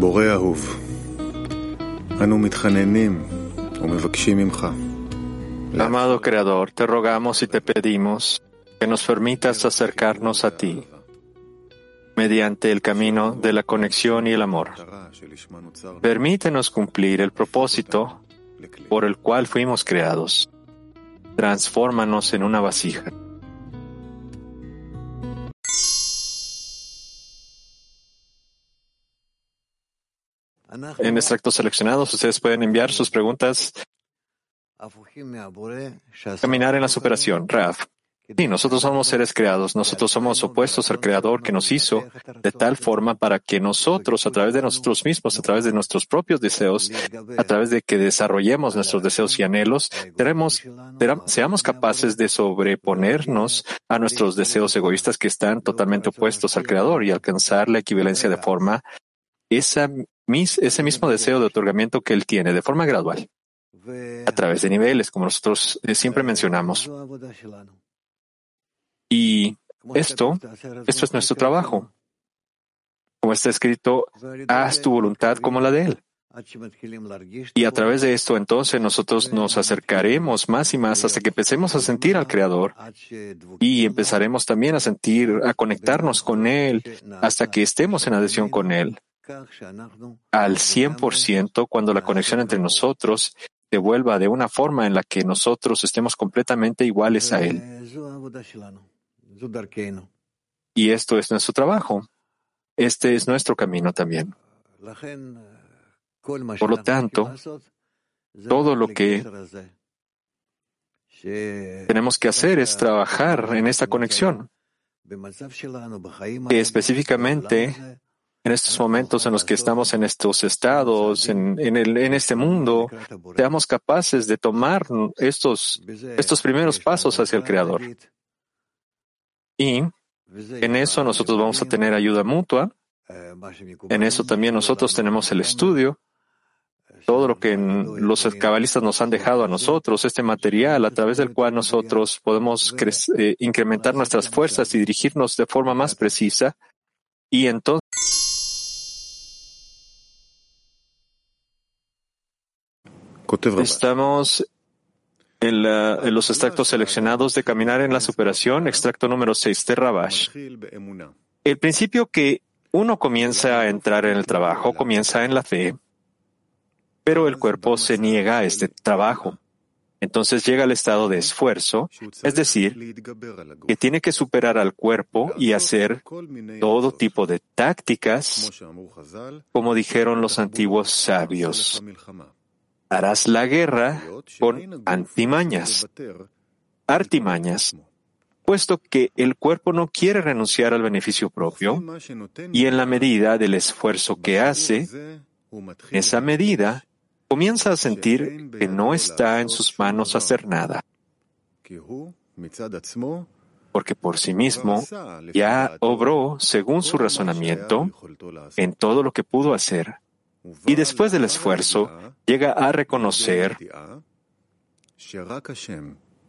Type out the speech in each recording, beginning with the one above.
בורא אהוב, אנו מתחננים ומבקשים ממך. Amado Creador, te rogamos y te pedimos que nos permitas acercarnos a ti mediante el camino de la conexión y el amor. Permítenos cumplir el propósito por el cual fuimos creados. Transfórmanos en una vasija. En extractos seleccionados, ustedes pueden enviar sus preguntas. Caminar en la superación. Raf. Sí, nosotros somos seres creados, nosotros somos opuestos al Creador que nos hizo de tal forma para que nosotros, a través de nosotros mismos, a través de nuestros propios deseos, a través de que desarrollemos nuestros deseos y anhelos, seamos capaces de sobreponernos a nuestros deseos egoístas que están totalmente opuestos al Creador y alcanzar la equivalencia de forma, esa, ese mismo deseo de otorgamiento que Él tiene de forma gradual, a través de niveles, como nosotros eh, siempre mencionamos. Y esto, esto es nuestro trabajo. Como está escrito, haz tu voluntad como la de Él. Y a través de esto, entonces, nosotros nos acercaremos más y más hasta que empecemos a sentir al Creador y empezaremos también a sentir, a conectarnos con Él hasta que estemos en adhesión con Él al 100% cuando la conexión entre nosotros se vuelva de una forma en la que nosotros estemos completamente iguales a Él. Y esto es nuestro trabajo. Este es nuestro camino también. Por lo tanto, todo lo que tenemos que hacer es trabajar en esta conexión, que específicamente en estos momentos en los que estamos en estos estados, en, este mundo, seamos capaces de tomar estos, estos primeros pasos hacia el Creador. Y en eso nosotros vamos a tener ayuda mutua. En eso también nosotros tenemos el estudio, todo lo que los cabalistas nos han dejado a nosotros, este material a través del cual nosotros podemos eh, incrementar nuestras fuerzas y dirigirnos de forma más precisa. Y entonces estamos en, los extractos seleccionados de Caminar en la Superación, extracto número 6 de Rabash. El principio que uno comienza a entrar en el trabajo comienza en la fe, pero el cuerpo se niega a este trabajo. Entonces llega al estado de esfuerzo, es decir, que tiene que superar al cuerpo y hacer todo tipo de tácticas, como dijeron los antiguos sabios harás la guerra con antimañas, artimañas, puesto que el cuerpo no quiere renunciar al beneficio propio y en la medida del esfuerzo que hace, esa medida comienza a sentir que no está en sus manos hacer nada, porque por sí mismo ya obró según su razonamiento en todo lo que pudo hacer y después del esfuerzo llega a reconocer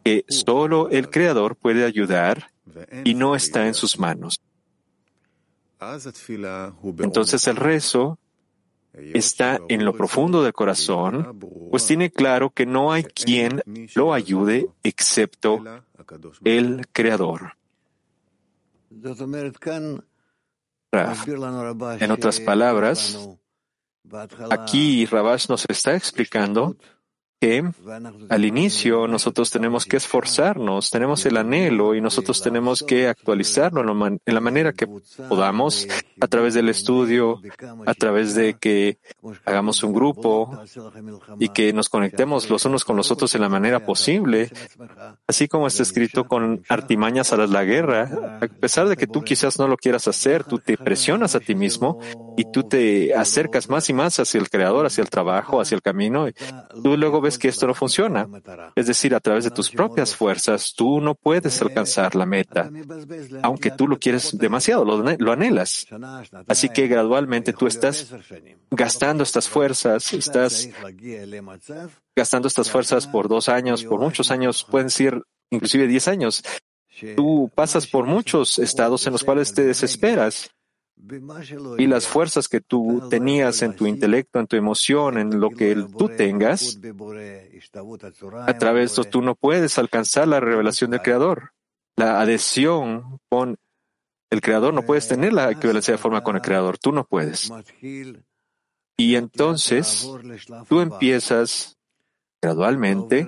que solo el Creador puede ayudar y no está en sus manos. Entonces el rezo está en lo profundo del corazón, pues tiene claro que no hay quien lo ayude excepto el Creador. En otras palabras, Aquí Rabash nos está explicando que al inicio nosotros tenemos que esforzarnos, tenemos el anhelo y nosotros tenemos que actualizarlo en la manera que podamos a través del estudio, a través de que hagamos un grupo y que nos conectemos los unos con los otros en la manera posible, así como está escrito con artimañas a la guerra. A pesar de que tú quizás no lo quieras hacer, tú te presionas a ti mismo y tú te acercas más y más hacia el Creador, hacia el trabajo, hacia el camino. Y tú luego ves que esto no funciona. Es decir, a través de tus propias fuerzas, tú no puedes alcanzar la meta, aunque tú lo quieres demasiado, lo, anhelas. Así que gradualmente tú estás gastando estas fuerzas, estás gastando estas fuerzas por dos años, por muchos años, pueden ser inclusive diez años. Tú pasas por muchos estados en los cuales te desesperas y las fuerzas que tú tenías en tu intelecto, en tu emoción, en lo que tú tengas, a través de esto tú no puedes alcanzar la revelación del Creador. La adhesión con el Creador, no puedes tener la equivalencia de forma con el Creador, tú no puedes. Y entonces tú empiezas gradualmente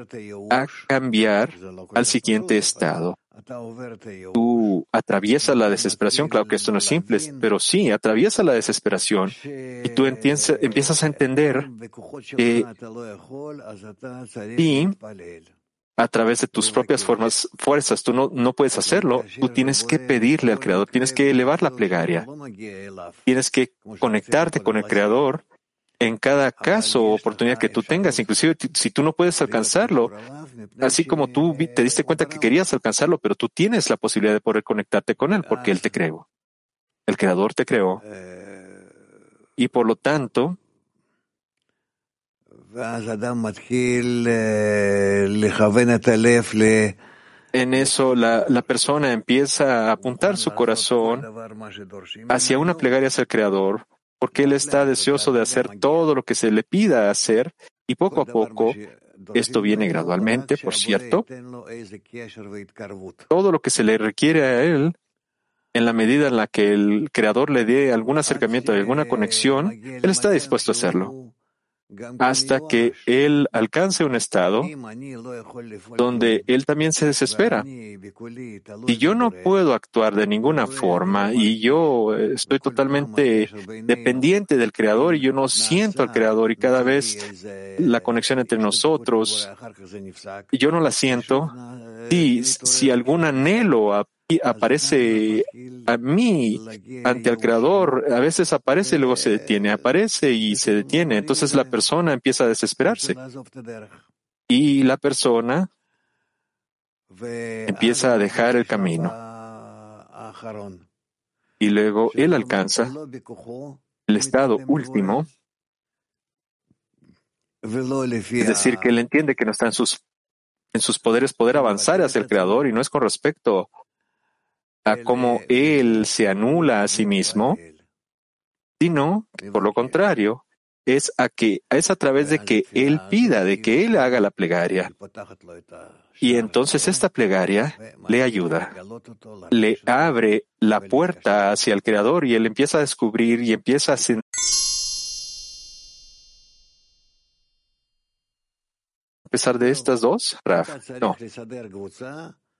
a cambiar al siguiente estado. Tú atraviesas la desesperación, claro que esto no es simple, pero sí, atraviesa la desesperación. Y tú empiezas a entender que y a través de tus propias formas, fuerzas, tú no, no puedes hacerlo, tú tienes que pedirle al Creador, tienes que elevar la plegaria, tienes que conectarte con el Creador en cada caso o oportunidad que tú tengas, inclusive si tú no puedes alcanzarlo, así como tú te diste cuenta que querías alcanzarlo, pero tú tienes la posibilidad de poder conectarte con Él porque Él te creó. El Creador te creó. Y por lo tanto, en eso la, la, persona empieza a apuntar su corazón hacia una plegaria hacia el Creador porque Él está deseoso de hacer todo lo que se le pida hacer y poco a poco, esto viene gradualmente, por cierto, todo lo que se le requiere a Él, en la medida en la que el Creador le dé algún acercamiento, alguna conexión, Él está dispuesto a hacerlo hasta que él alcance un estado donde él también se desespera. Y yo no puedo actuar de ninguna forma y yo estoy totalmente dependiente del Creador y yo no siento al Creador y cada vez la conexión entre nosotros, yo no la siento. Y si algún anhelo aparece a mí ante el Creador, a veces aparece y luego se detiene, aparece y se detiene. Entonces la persona empieza a desesperarse. Y la persona empieza a dejar el camino. Y luego él alcanza el estado último, es decir, que él entiende que no está en sus, en sus poderes poder avanzar hacia el Creador y no es con respecto a cómo él se anula a sí mismo, sino por lo contrario, es a que es a través de que él pida, de que él haga la plegaria. Y entonces esta plegaria le ayuda, le abre la puerta hacia el Creador y él empieza a descubrir y empieza a sentir. A pesar de estas dos, Raf, no.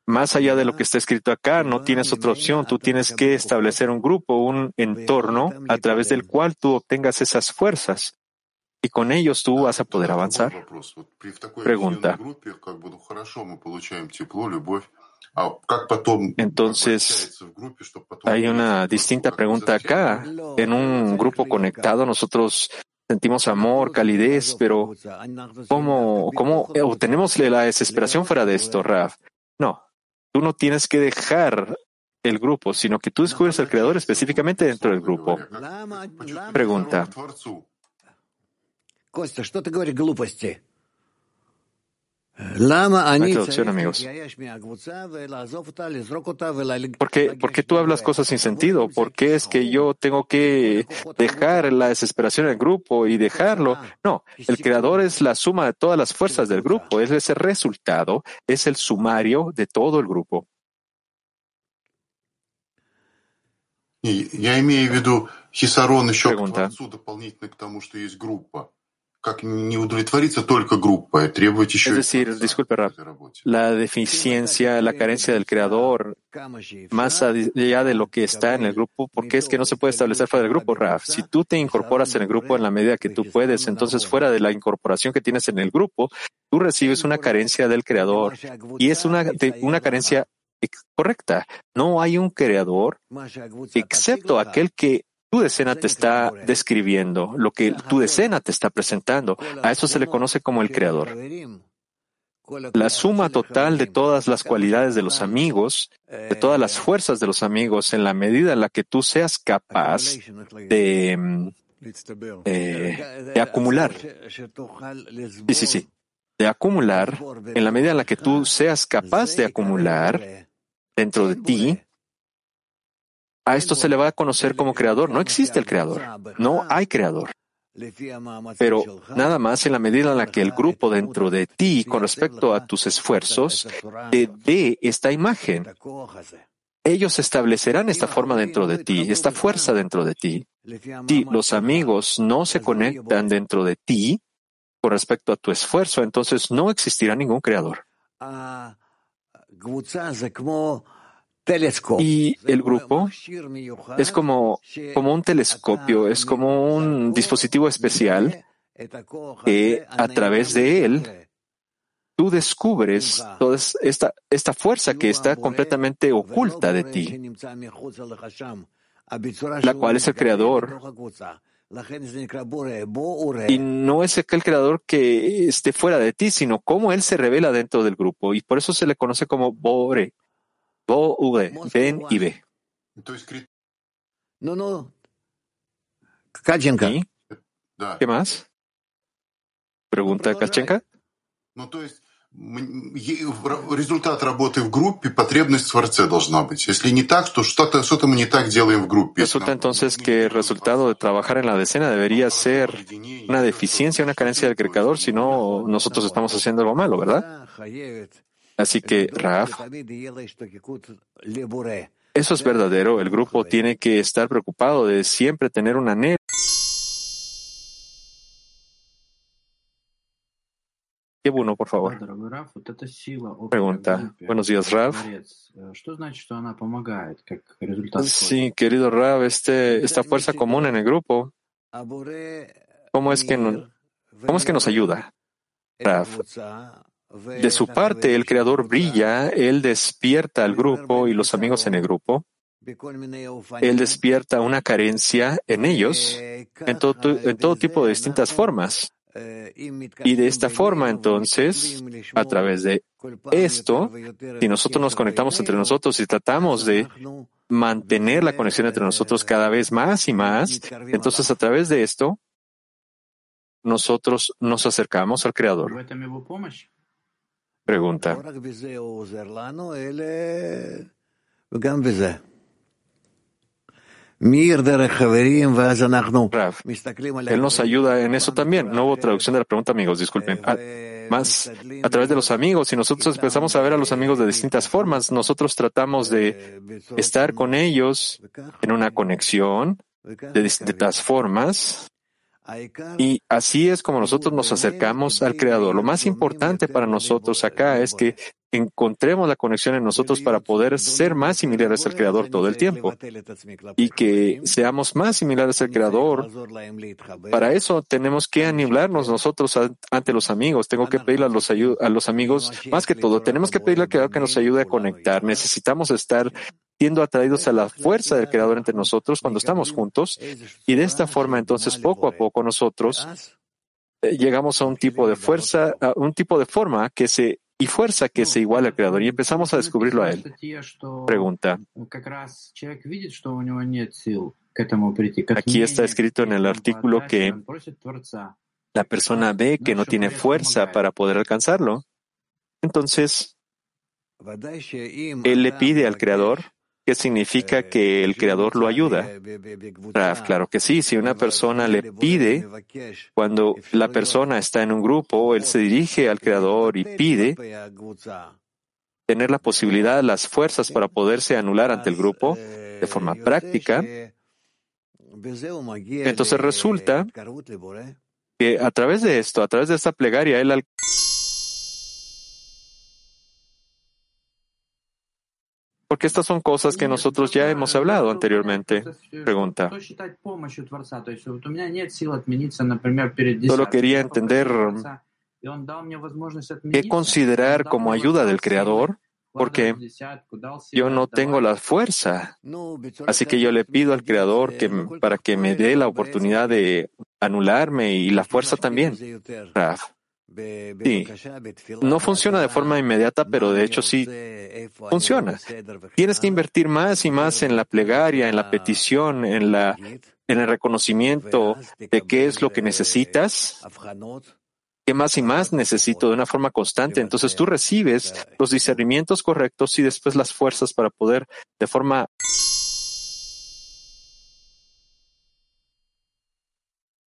Más allá de lo que está escrito acá, no tienes otra opción. Tú tienes que establecer un grupo, un entorno a través del cual tú obtengas esas fuerzas. Y con ellos tú vas a poder avanzar. Pregunta. Entonces, hay una distinta pregunta acá. En un grupo conectado nosotros sentimos amor, calidez, pero ¿cómo, cómo obtenemos la desesperación fuera de esto, Raf? No, Tú no tienes que dejar el grupo, sino que tú descubres al creador específicamente dentro del grupo. Pregunta. Amigos. ¿Por qué, ¿Por qué tú hablas cosas sin sentido? ¿Por qué es que yo tengo que dejar la desesperación del grupo y dejarlo? No, el creador es la suma de todas las fuerzas del grupo, es ese resultado, es el sumario de todo el grupo. Pregunta. Es decir, disculpe, la deficiencia, la carencia del creador, más allá de lo que está en el grupo, ¿por qué es que no se puede establecer fuera del grupo, Raf? Si tú te incorporas en el grupo en la medida que tú puedes, entonces fuera de la incorporación que tienes en el grupo, tú recibes una carencia del creador y es una, una carencia correcta. No hay un creador excepto aquel que tu decena te está describiendo, lo que tu decena te está presentando. A eso se le conoce como el creador. La suma total de todas las cualidades de los amigos, de todas las fuerzas de los amigos, en la medida en la que tú seas capaz de, eh, de acumular. Sí, sí, sí. De acumular, en la medida en la que tú seas capaz de acumular dentro de ti, a esto se le va a conocer como creador. No existe el creador. No hay creador. Pero nada más en la medida en la que el grupo dentro de ti, con respecto a tus esfuerzos, te dé esta imagen. Ellos establecerán esta forma dentro de ti, esta fuerza dentro de ti. Si los amigos no se conectan dentro de ti con respecto a tu esfuerzo, entonces no existirá ningún creador. Y el grupo es como, como un telescopio, es como un dispositivo especial que a través de él tú descubres toda esta, esta fuerza que está completamente oculta de ti, la cual es el creador. Y no es aquel creador que esté fuera de ti, sino cómo él se revela dentro del grupo. Y por eso se le conoce como Bore. Bo, V, ven y ve. No, no. Kachenka. ¿Qué más? Pregunta Kachenka. Ну, то есть результат работы в группе, потребность в Творце должна быть. Если не так, то что-то что мы не так делаем в группе. Resulta entonces que el resultado de trabajar en la decena debería ser una deficiencia, una carencia del creador, si no nosotros estamos haciendo algo malo, ¿verdad? Así que, Raf, eso es verdadero. El grupo tiene que estar preocupado de siempre tener un anhelo. Bueno, por favor. Pregunta. Buenos días, Raf. Sí, querido Raf, este, esta fuerza común en el grupo, ¿cómo es que, no, cómo es que nos ayuda? Raf, de su parte, el creador brilla, él despierta al grupo y los amigos en el grupo. Él despierta una carencia en ellos en todo, tipo de distintas formas. Y de esta forma, entonces, a través de esto, si nosotros nos conectamos entre nosotros y tratamos de mantener la conexión entre nosotros cada vez más y más, entonces a través de esto, nosotros nos acercamos al Creador. Pregunta. él nos ayuda en eso también. No hubo traducción de la pregunta, amigos, disculpen. Ah, más a través de los amigos, si nosotros empezamos a ver a los amigos de distintas formas, nosotros tratamos de estar con ellos en una conexión de distintas formas y así es como nosotros nos acercamos al Creador. Lo más importante para nosotros acá es que encontremos la conexión en nosotros para poder ser más similares al Creador todo el tiempo y que seamos más similares al Creador. Para eso tenemos que anilarnos nosotros ante los amigos. Tengo que pedirle a los, a los amigos, más que todo, tenemos que pedirle al Creador que nos ayude a conectar. Necesitamos estar siendo atraídos a la fuerza del Creador entre nosotros cuando estamos juntos y de esta forma entonces poco a poco nosotros eh, llegamos a un tipo de fuerza, a un tipo de forma que se y fuerza que se iguala al Creador y empezamos a descubrirlo a Él. Pregunta. Aquí está escrito en el artículo que la persona ve que no tiene fuerza para poder alcanzarlo. Entonces, él le pide al Creador ¿Qué significa que el Creador lo ayuda? claro que sí. Si una persona le pide, cuando la persona está en un grupo, él se dirige al Creador y pide tener la posibilidad, las fuerzas para poderse anular ante el grupo de forma práctica. Entonces resulta que a través de esto, a través de esta plegaria, él Porque estas son cosas que nosotros ya hemos hablado anteriormente. Pregunta. Solo quería entender qué considerar como ayuda del Creador, porque yo no tengo la fuerza. Así que yo le pido al Creador que, para que me dé la oportunidad de anularme y la fuerza también. Sí, no funciona de forma inmediata, pero de hecho sí funciona. Tienes que invertir más y más en la plegaria, en la petición, en, la, en el reconocimiento de qué es lo que necesitas, qué más y más necesito de una forma constante. Entonces tú recibes los discernimientos correctos y después las fuerzas para poder de forma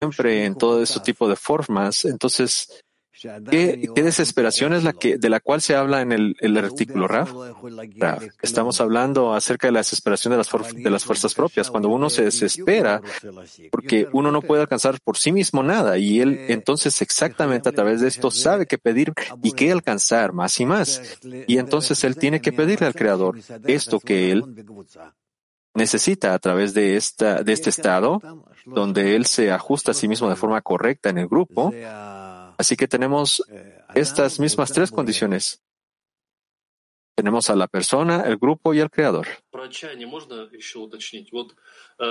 siempre en todo este tipo de formas. Entonces, ¿Qué, desesperación es la que, de la cual se habla en el, artículo Raf? Estamos hablando acerca de la desesperación de las, fuerzas propias, cuando uno se desespera porque uno no puede alcanzar por sí mismo nada y él entonces exactamente a través de esto sabe qué pedir y qué alcanzar más y más. Y entonces él tiene que pedirle al Creador esto que él necesita a través de este estado, donde él se ajusta a sí mismo de forma correcta en el grupo Así que tenemos estas mismas tres condiciones. Tenemos a la persona, el grupo y el creador.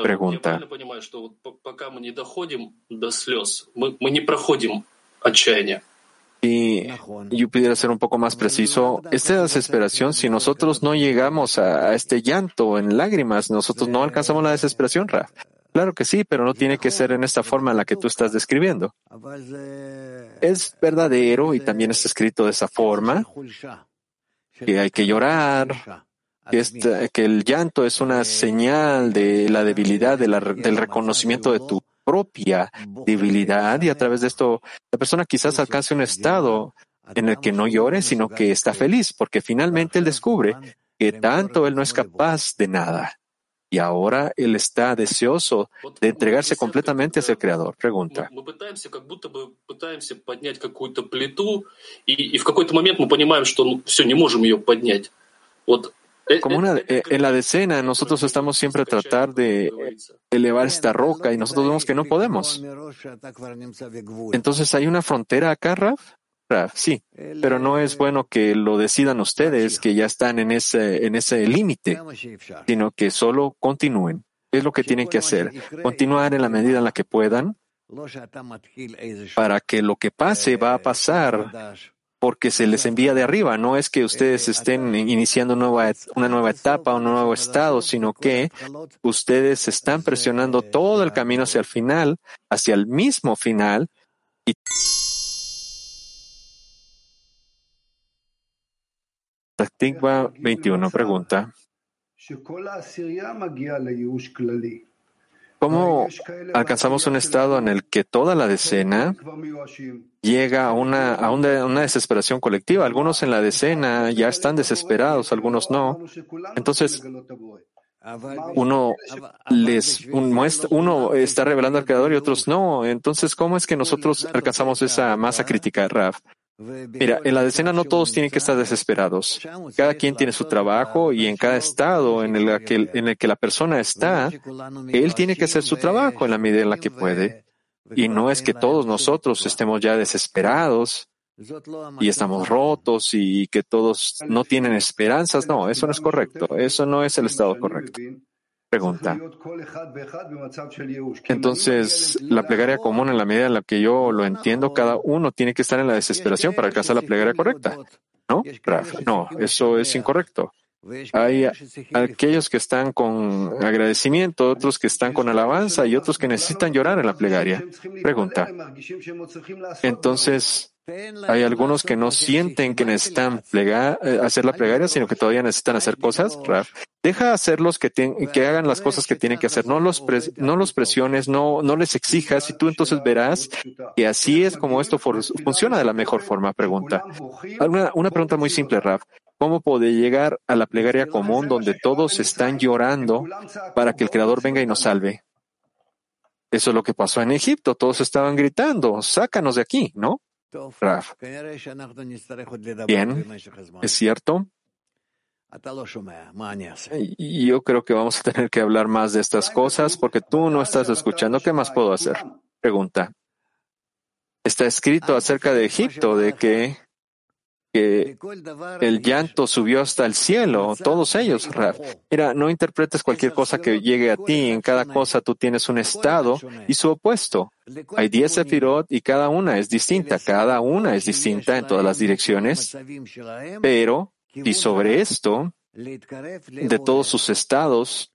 Pregunta. Y yo pudiera ser un poco más preciso, esta desesperación, si nosotros no llegamos a, este llanto en lágrimas, nosotros no alcanzamos la desesperación, Raf. Claro que sí, pero no tiene que ser en esta forma en la que tú estás describiendo. Es verdadero y también está escrito de esa forma que hay que llorar, que, que el llanto es una señal de la debilidad, del reconocimiento de tu propia debilidad y a través de esto la persona quizás alcance un estado en el que no llore, sino que está feliz, porque finalmente él descubre que tanto él no es capaz de nada y ahora él está deseoso de entregarse completamente hacia el Creador. Pregunta. Como una, en la decena, nosotros estamos siempre a tratar de elevar esta roca y nosotros vemos que no podemos. Entonces, ¿hay una frontera acá, Raf? Sí, pero no es bueno que lo decidan ustedes que ya están en ese, en ese límite, sino que solo continúen. Es lo que tienen que hacer. Continuar en la medida en la que puedan para que lo que pase va a pasar porque se les envía de arriba. No es que ustedes estén iniciando nueva, una nueva etapa, un nuevo estado, sino que ustedes están presionando todo el camino hacia el final, hacia el mismo final. Y 21 pregunta. ¿Cómo alcanzamos un estado en el que toda la decena llega a una, a una, desesperación colectiva? Algunos en la decena ya están desesperados, algunos no. Entonces, uno les uno está revelando al creador y otros no. Entonces, ¿cómo es que nosotros alcanzamos esa masa crítica, Raf? Mira, en la decena no todos tienen que estar desesperados. Cada quien tiene su trabajo y en cada estado en el que, la persona está, él tiene que hacer su trabajo en la medida en la que puede. Y no es que todos nosotros estemos ya desesperados y estamos rotos y que todos no tienen esperanzas. No, eso no es correcto. Eso no es el estado correcto. Entonces, la plegaria común, en la medida en la que yo lo entiendo, cada uno tiene que estar en la desesperación para alcanzar la plegaria correcta. ¿No? No, eso es incorrecto. Hay aquellos que están con agradecimiento, otros que están con alabanza y otros que necesitan llorar en la plegaria. Pregunta. Entonces, hay algunos que no sienten que necesitan eh, hacer la plegaria, sino que todavía necesitan hacer cosas. Deja hacerlos que, que hagan las cosas que tienen que hacer. No los, no los presiones, no, no les exijas y tú entonces verás que así es como esto funciona de la mejor forma. Pregunta. Una, una pregunta muy simple, Raf. ¿Cómo puede llegar a la plegaria común donde todos están llorando para que el Creador venga y nos salve? Eso es lo que pasó en Egipto. Todos estaban gritando, sácanos de aquí, ¿no? Bien, es cierto. Y yo creo que vamos a tener que hablar más de estas cosas porque tú no estás escuchando. ¿Qué más puedo hacer? Pregunta. Está escrito acerca de Egipto, de que que el llanto subió hasta el cielo, todos ellos, Mira, no interpretes cualquier cosa que llegue a ti, en cada cosa tú tienes un estado y su opuesto. Hay diez sefirot y cada una es distinta, cada una es distinta en todas las direcciones, pero, y sobre esto, de todos sus estados,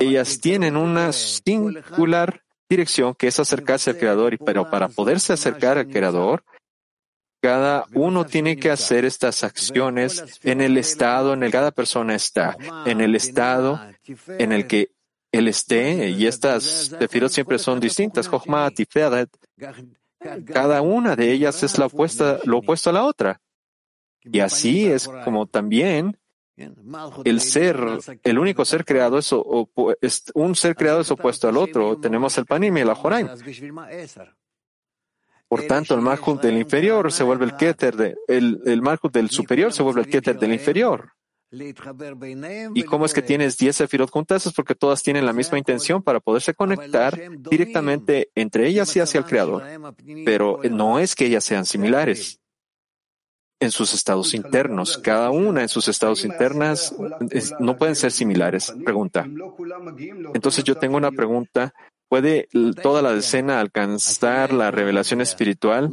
ellas tienen una singular dirección que es acercarse al Creador, pero para poderse acercar al Creador, cada uno tiene que hacer estas acciones en el estado en el que cada persona está, en el estado en el que Él esté, y estas sefirot siempre son distintas, Jochma, Tiferet, cada una de ellas es la opuesta, lo opuesto a la otra. Y así es como también el ser, el único ser creado es, es, un ser creado es opuesto al otro. Tenemos el Panim y el Ajoraim. Por tanto, el Malchut del inferior se vuelve el Keter de, el, el del superior se vuelve el Keter del inferior. ¿Y cómo es que tienes 10 sefirot juntas? Es porque todas tienen la misma intención para poderse conectar directamente entre ellas y hacia el Creador. Pero no es que ellas sean similares en sus estados internos. Cada una en sus estados internas no pueden ser similares. Pregunta. Entonces yo tengo una pregunta ¿Puede toda la decena alcanzar la revelación espiritual?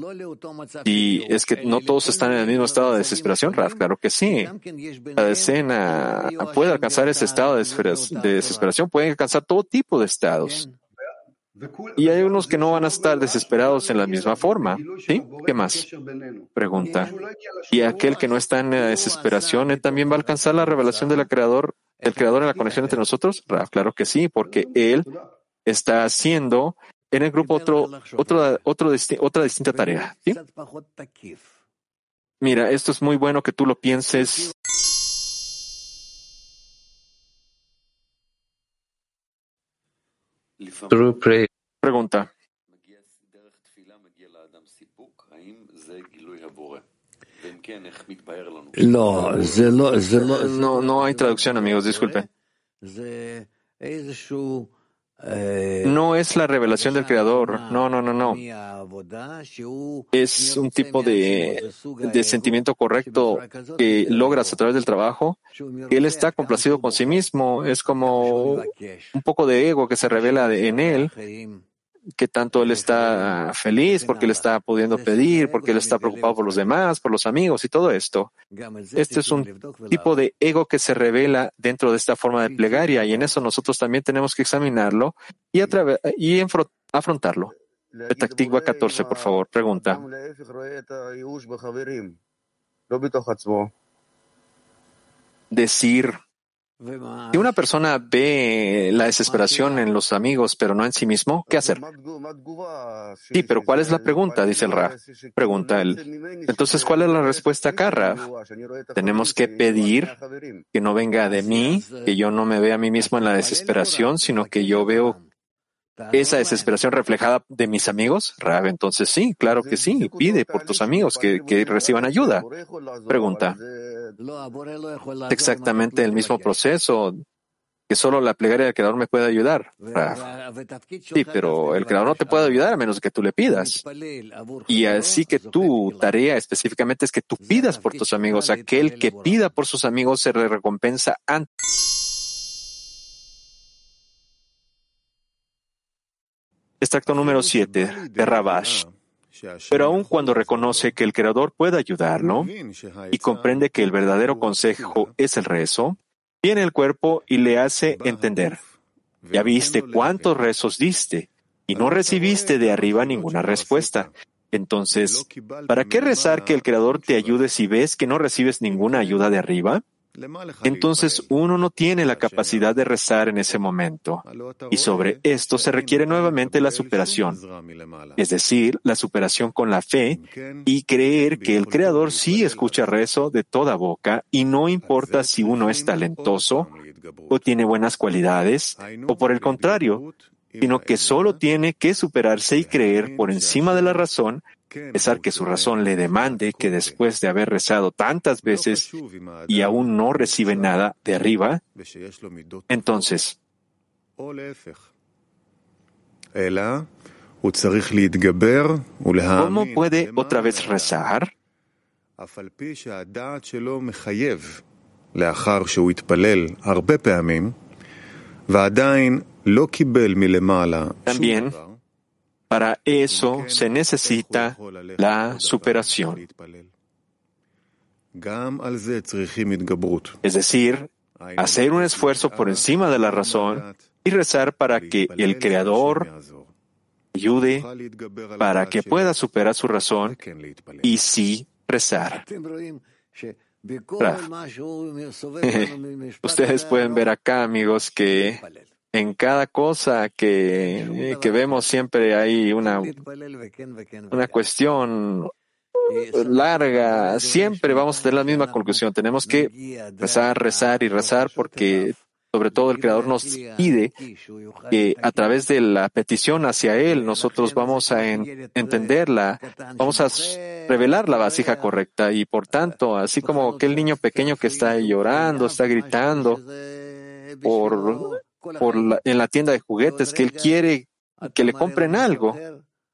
Y es que no todos están en el mismo estado de desesperación, Raf. Claro que sí. La decena puede alcanzar ese estado de desesperación, puede alcanzar todo tipo de estados. Y hay unos que no van a estar desesperados en la misma forma. ¿Sí? ¿Qué más? Pregunta. ¿Y aquel que no está en la desesperación él también va a alcanzar la revelación del creador, el creador en la conexión entre nosotros? Raf, claro que sí, porque él está haciendo en el grupo otro, otro, otro otra distinta tarea. Mira, esto es muy bueno que tú lo pienses. Pregunta. No, no hay traducción, amigos, disculpen. No es la revelación del Creador. No, no, no, no. Es un tipo de, de sentimiento correcto que logras a través del trabajo. Él está complacido con sí mismo. Es como un poco de ego que se revela en él que tanto él está feliz porque él está pudiendo pedir, porque él está preocupado por los demás, por los amigos y todo esto. Este es un tipo de ego que se revela dentro de esta forma de plegaria y en eso nosotros también tenemos que examinarlo y, y afrontarlo. Betaktigua 14, por favor, pregunta. Decir si una persona ve la desesperación en los amigos, pero no en sí mismo, ¿qué hacer? Sí, pero ¿cuál es la pregunta? Dice el Ra. Pregunta él. Entonces, ¿cuál es la respuesta acá? Tenemos que pedir que no venga de mí, que yo no me vea a mí mismo en la desesperación, sino que yo veo esa desesperación reflejada de mis amigos? Rab, entonces sí, claro que sí, pide por tus amigos que, que reciban ayuda. Pregunta. Exactamente el mismo proceso que solo la plegaria del Creador me puede ayudar. Sí, pero el Creador no te puede ayudar a menos que tú le pidas. Y así que tu tarea específicamente es que tú pidas por tus amigos. Aquel que pida por sus amigos se le recompensa antes. Extracto número 7 de Rabash. Pero aun cuando reconoce que el Creador puede ayudarlo y comprende que el verdadero consejo es el rezo, viene el cuerpo y le hace entender, ya viste cuántos rezos diste y no recibiste de arriba ninguna respuesta. Entonces, ¿para qué rezar que el Creador te ayude si ves que no recibes ninguna ayuda de arriba? Entonces uno no tiene la capacidad de rezar en ese momento. Y sobre esto se requiere nuevamente la superación, es decir, la superación con la fe y creer que el Creador sí escucha rezo de toda boca y no importa si uno es talentoso o tiene buenas cualidades o por el contrario, sino que solo tiene que superarse y creer por encima de la razón pesar que su razón le demande que después de haber rezado tantas veces y aún no recibe nada de arriba, entonces, ¿cómo puede otra vez rezar? También para eso se necesita la superación. Es decir, hacer un esfuerzo por encima de la razón y rezar para que el Creador ayude para que pueda superar su razón y sí rezar. Ustedes pueden ver acá, amigos, que en cada cosa que, que vemos siempre hay una, una cuestión larga, siempre vamos a tener la misma conclusión. Tenemos que rezar, rezar y rezar porque sobre todo el Creador nos pide que a través de la petición hacia Él nosotros vamos a entenderla, vamos a revelar la vasija correcta y por tanto, así como aquel niño pequeño que está llorando, está gritando por, por en la tienda de juguetes, que Él quiere que le compren algo,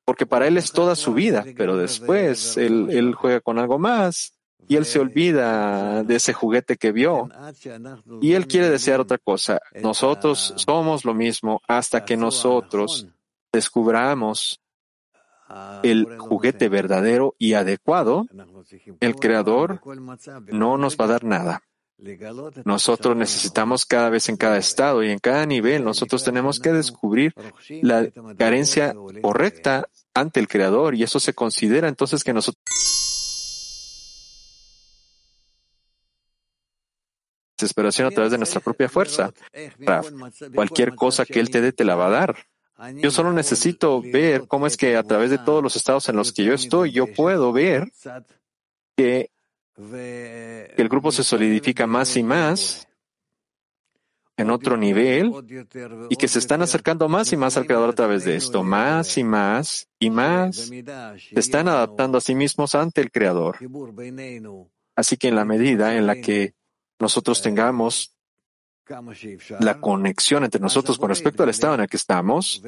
porque para Él es toda su vida, pero después Él, él juega con algo más y él se olvida de ese juguete que vio. y él quiere desear otra cosa. Nosotros somos lo mismo hasta que nosotros descubramos el juguete verdadero y adecuado, el creador no nos va a dar nada. Nosotros necesitamos cada vez en cada estado y en cada nivel, nosotros tenemos que descubrir la carencia correcta ante el creador y eso se considera entonces que nosotros desesperación a través de nuestra propia fuerza. cualquier cosa que Él te dé, te la va a dar. Yo solo necesito ver cómo es que a través de todos los estados en los que yo estoy, yo puedo ver que, el grupo se solidifica más y más en otro nivel y que se están acercando más y más al Creador a través de esto, más y más y más. se están adaptando a sí mismos ante el Creador. Así que en la medida en la que nosotros tengamos la conexión entre nosotros con respecto al estado en el que estamos,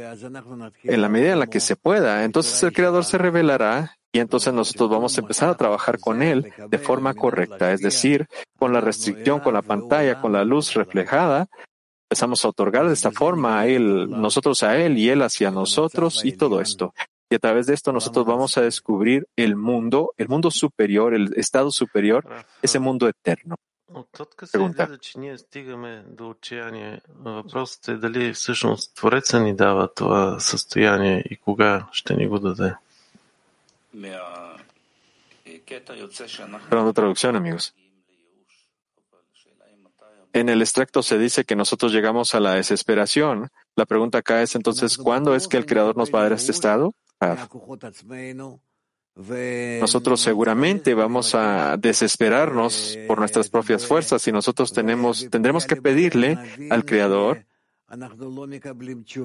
en la medida en la que se pueda, entonces el Creador se revelará y entonces nosotros vamos a empezar a trabajar con Él de forma correcta, es decir, con la restricción, con la pantalla, con la luz reflejada, empezamos a otorgar de esta forma a Él, nosotros a Él y Él hacia nosotros y todo esto. Y a través de esto nosotros vamos a descubrir el mundo, el mundo superior, el estado superior, ese mundo eterno. Pregunta. Perdón, traducción, amigos. En el extracto se dice que nosotros llegamos a la desesperación. La pregunta acá es entonces, ¿cuándo es que el Creador nos va a dar este estado? Ah. Nosotros seguramente vamos a desesperarnos por nuestras propias fuerzas y nosotros tenemos, tendremos que pedirle al Creador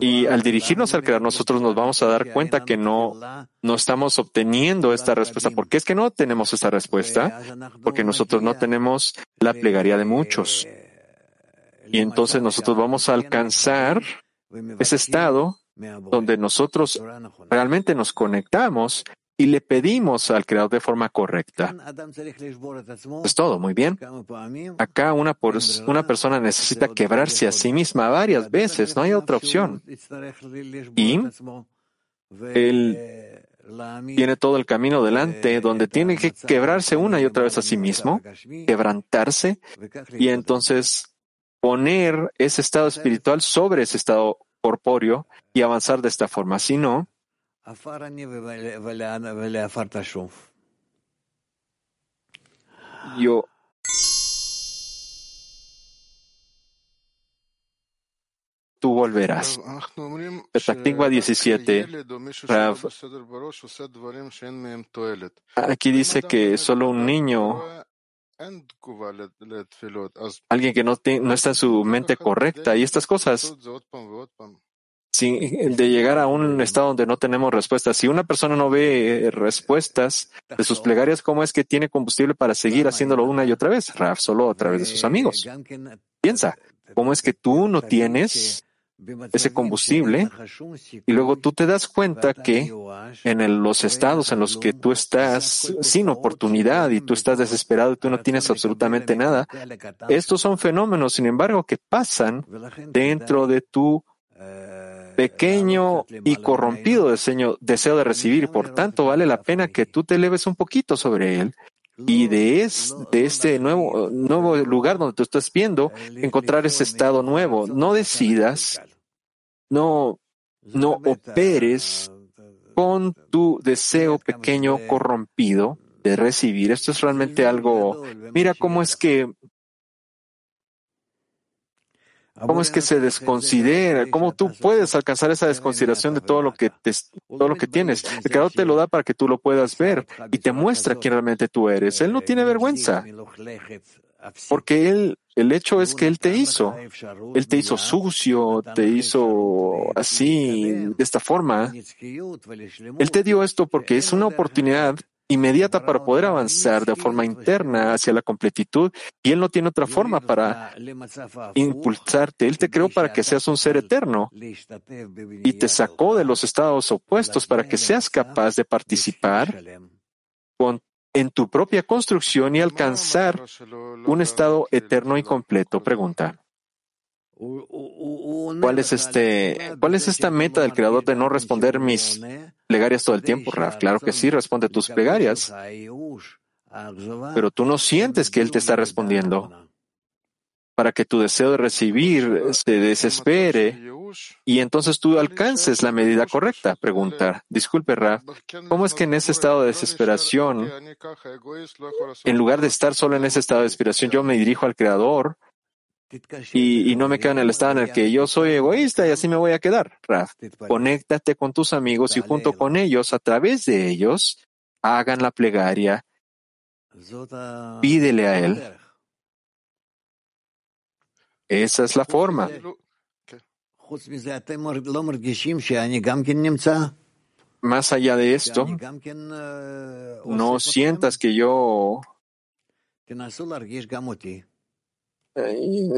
y al dirigirnos al Creador, nosotros nos vamos a dar cuenta que no, no estamos obteniendo esta respuesta. ¿Por qué es que no tenemos esta respuesta? Porque nosotros no tenemos la plegaria de muchos. Y entonces nosotros vamos a alcanzar ese estado donde nosotros realmente nos conectamos y le pedimos al Creador de forma correcta. Es todo, muy bien. Acá una, una persona necesita quebrarse a sí misma varias veces, no hay otra opción. Y él tiene todo el camino delante donde tiene que quebrarse una y otra vez a sí mismo, quebrantarse y entonces poner ese estado espiritual sobre ese estado corpóreo y avanzar de esta forma. Si no, yo tú volverás. Perspectiva 17. Aquí dice que solo un niño, alguien que no, no está en su mente correcta y estas cosas de llegar a un estado donde no tenemos respuestas. Si una persona no ve respuestas de sus plegarias, ¿cómo es que tiene combustible para seguir haciéndolo una y otra vez? Raf, solo a través de sus amigos. Piensa, ¿cómo es que tú no tienes ese combustible y luego tú te das cuenta que en los estados en los que tú estás sin oportunidad y tú estás desesperado y tú no tienes absolutamente nada, estos son fenómenos, sin embargo, que pasan dentro de tu pequeño y corrompido deseo, de recibir. Por tanto, vale la pena que tú te eleves un poquito sobre él y de, de este nuevo, nuevo lugar donde tú estás viendo, encontrar ese estado nuevo. No decidas, no, no operes con tu deseo pequeño corrompido de recibir. Esto es realmente algo, mira cómo es que ¿Cómo es que se desconsidera? ¿Cómo tú puedes alcanzar esa desconsideración de todo lo que te, todo lo que tienes? El Creador te lo da para que tú lo puedas ver y te muestra quién realmente tú eres. Él no tiene vergüenza. Porque él, el hecho es que él te hizo. Él te hizo sucio, te hizo así, de esta forma. Él te dio esto porque es una oportunidad inmediata para poder avanzar de forma interna hacia la completitud y Él no tiene otra forma para impulsarte. Él te creó para que seas un ser eterno y te sacó de los estados opuestos para que seas capaz de participar en tu propia construcción y alcanzar un estado eterno y completo. Pregunta. ¿Cuál es este, cuál es esta meta del creador de no responder mis plegarias todo el tiempo, Raf? Claro que sí, responde tus plegarias. Pero tú no sientes que él te está respondiendo. para que tu deseo de recibir se desespere y entonces tú alcances la medida correcta. Pregunta, disculpe, Raf, ¿cómo es que en ese estado de desesperación, en lugar de estar solo en ese estado de desesperación, yo me dirijo al Creador y, no me quedo en el estado en el que yo soy egoísta y así me voy a quedar. Raf, conéctate con tus amigos y junto con ellos, a través de ellos, hagan la plegaria. Pídele a Él. Esa es la forma. Más allá de esto, no sientas que yo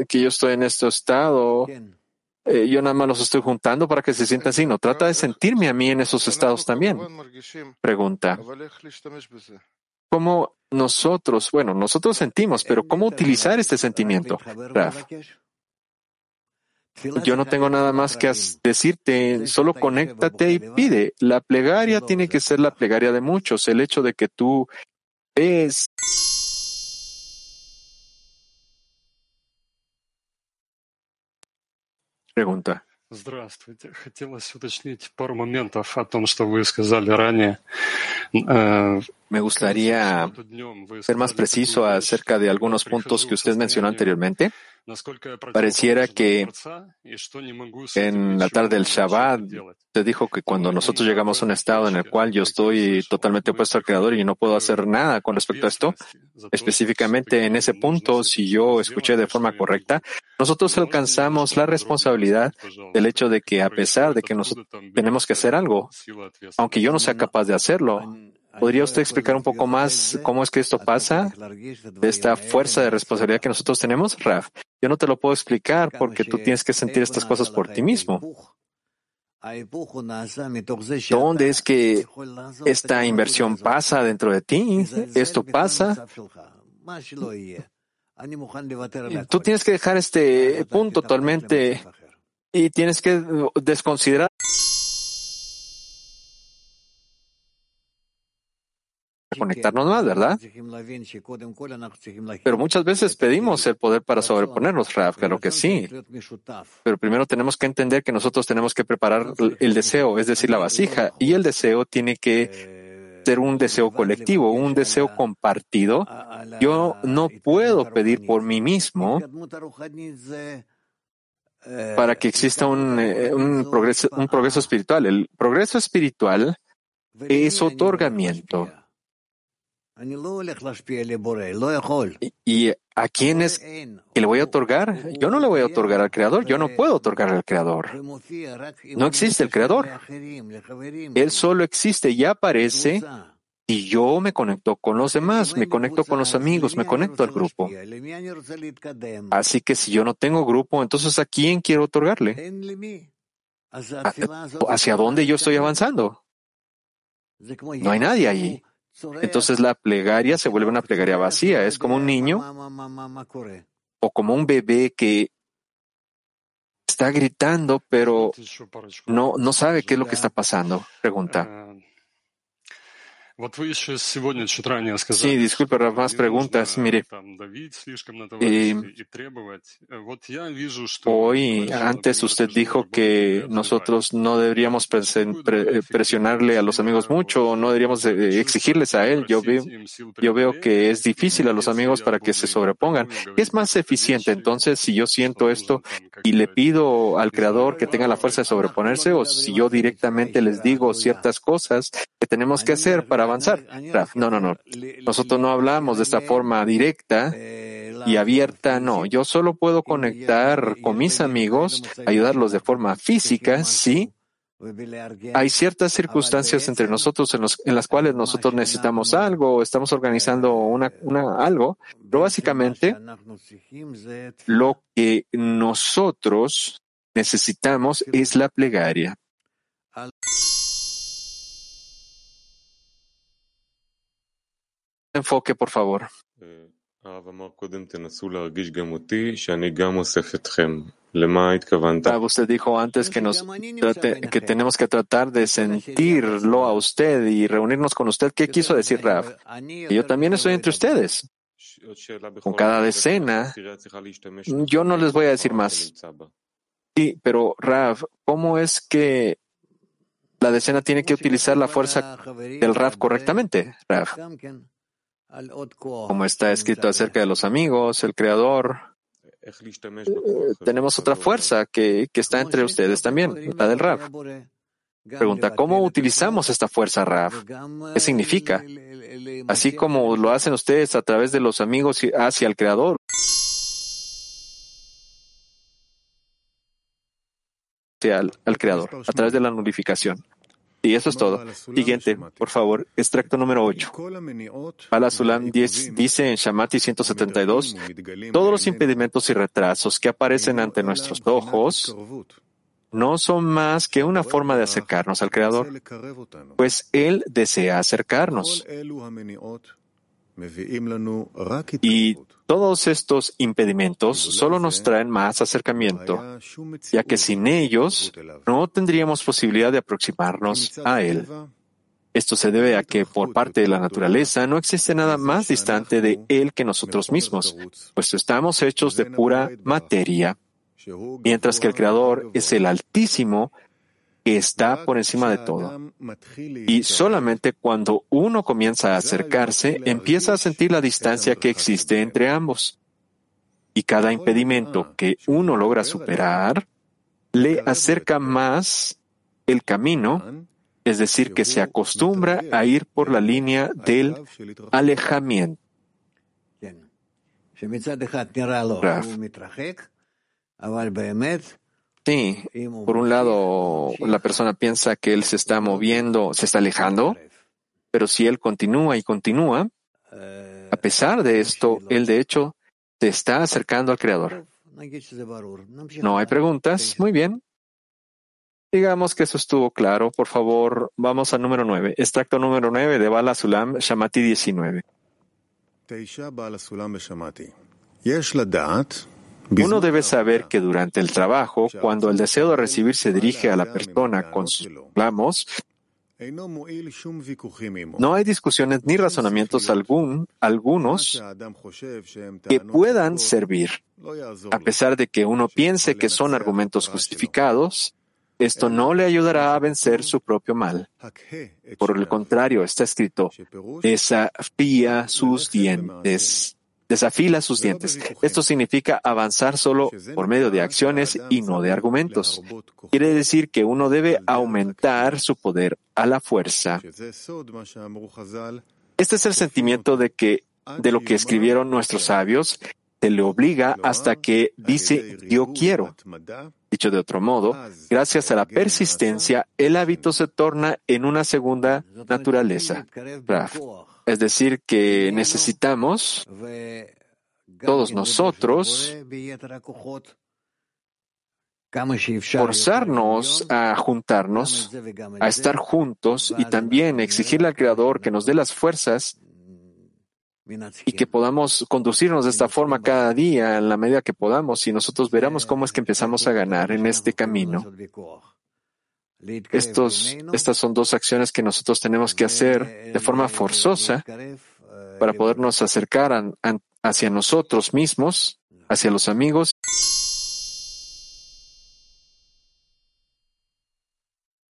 que yo estoy en este estado, eh, yo nada más los estoy juntando para que se sientan así. No trata de sentirme a mí en esos estados también. Pregunta. ¿Cómo nosotros, bueno, nosotros sentimos, pero cómo utilizar este sentimiento? Raf. Yo no tengo nada más que decirte, solo conéctate y pide. La plegaria tiene que ser la plegaria de muchos. El hecho de que tú ves Pregunta. Здравствуйте. Хотелось уточнить пару моментов о том, что вы сказали ранее. Э, Me gustaría ser más preciso acerca de algunos puntos que usted mencionó anteriormente. Pareciera que en la tarde del Shabbat te dijo que cuando nosotros llegamos a un estado en el cual yo estoy totalmente opuesto al Creador y no puedo hacer nada con respecto a esto, específicamente en ese punto, si yo escuché de forma correcta, nosotros alcanzamos la responsabilidad del hecho de que a pesar de que nosotros tenemos que hacer algo, aunque yo no sea capaz de hacerlo, ¿Podría usted explicar un poco más cómo es que esto pasa? De esta fuerza de responsabilidad que nosotros tenemos, Raf. Yo no te lo puedo explicar porque tú tienes que sentir estas cosas por ti mismo. ¿Dónde es que esta inversión pasa dentro de ti? Esto pasa. Tú tienes que dejar este punto totalmente y tienes que desconsiderar conectarnos más, ¿verdad? Pero muchas veces pedimos el poder para sobreponernos, Raf, claro que sí. Pero primero tenemos que entender que nosotros tenemos que preparar el deseo, es decir, la vasija, y el deseo tiene que ser un deseo colectivo, un deseo compartido. Yo no puedo pedir por mí mismo para que exista un, eh, un, progreso, un progreso espiritual. El progreso espiritual es otorgamiento. ¿Y a quién es que le voy a otorgar? Yo no le voy a otorgar al Creador, yo no puedo otorgar al Creador. No existe el Creador. Él solo existe y aparece y yo me conecto con los demás, me conecto con los amigos, me conecto al grupo. Así que si yo no tengo grupo, entonces ¿a quién quiero otorgarle? ¿Hacia dónde yo estoy avanzando? No hay nadie allí. Entonces la plegaria se vuelve una plegaria vacía. Es como un niño o como un bebé que está gritando, pero no, no sabe qué es lo que está pasando. Pregunta. Sí, disculpe, más preguntas. Mire, eh, hoy, antes usted dijo que nosotros no deberíamos presionarle a los amigos mucho, no deberíamos exigirles a él. Yo veo, yo veo que es difícil a los amigos para que se sobrepongan. Es más eficiente entonces si yo siento esto y le pido al Creador que tenga la fuerza de sobreponerse o si yo directamente les digo ciertas cosas que tenemos que hacer para avanzar. No, no, no. Nosotros no hablamos de esta forma directa y abierta, no. Yo solo puedo conectar con mis amigos, ayudarlos de forma física, sí. Hay ciertas circunstancias entre nosotros en, los, en las cuales nosotros necesitamos algo, estamos organizando una, una, algo, pero básicamente lo que nosotros necesitamos es la plegaria. Enfoque, por favor. Usted dijo antes que, nos que tenemos que tratar de sentirlo a usted y reunirnos con usted. ¿Qué quiso decir Rav? yo también estoy entre ustedes. Con cada decena, yo no les voy a decir más. Sí, pero Rav, ¿cómo es que la decena tiene que utilizar la fuerza del Rav correctamente, Rav? Como está escrito acerca de los amigos, el creador, eh, tenemos otra fuerza que, que, está entre ustedes también, la del Rav. Pregunta, ¿cómo utilizamos esta fuerza Rav? ¿Qué significa? Así como lo hacen ustedes a través de los amigos hacia el Creador. Al, al Creador, a través de la nulificación. Y eso es todo. Siguiente, por favor, extracto número 8. Sulam 10 dice en Shamati 172, todos los impedimentos y retrasos que aparecen ante nuestros ojos no son más que una forma de acercarnos al Creador, pues Él desea acercarnos. Y todos estos impedimentos solo nos traen más acercamiento, ya que sin ellos no tendríamos posibilidad de aproximarnos a Él. Esto se debe a que por parte de la naturaleza no existe nada más distante de Él que nosotros mismos, pues estamos hechos de pura materia, mientras que el Creador es el Altísimo está por encima de todo. Y solamente cuando uno comienza a acercarse, empieza a sentir la distancia que existe entre ambos. Y cada impedimento que uno logra superar le acerca más el camino, es decir, que se acostumbra a ir por la línea del alejamiento. Sí, por un lado, la persona piensa que él se está moviendo, se está alejando, pero si él continúa y continúa, a pesar de esto, él de hecho se está acercando al Creador. No hay preguntas. Muy bien. Digamos que eso estuvo claro. Por favor, vamos al número 9. Extracto número 9 de Bala Sulam, Shamati 19. Uno debe saber que durante el trabajo, cuando el deseo de recibir se dirige a la persona con sus reclamos, no hay discusiones ni razonamientos algún, algunos que puedan servir. A pesar de que uno piense que son argumentos justificados, esto no le ayudará a vencer su propio mal. Por el contrario, está escrito, desafía sus dientes desafila sus dientes. Esto significa avanzar solo por medio de acciones y no de argumentos. Quiere decir que uno debe aumentar su poder a la fuerza. Este es el sentimiento de que, de lo que escribieron nuestros sabios, se le obliga hasta que dice yo quiero. Dicho de otro modo, gracias a la persistencia, el hábito se torna en una segunda naturaleza. Es decir, que necesitamos todos nosotros forzarnos a juntarnos, a estar juntos y también exigirle al Creador que nos dé las fuerzas y que podamos conducirnos de esta forma cada día en la medida que podamos y nosotros veremos cómo es que empezamos a ganar en este camino. Estos, estas son dos acciones que nosotros tenemos que hacer de forma forzosa para podernos acercar a- a- hacia nosotros mismos, hacia los amigos.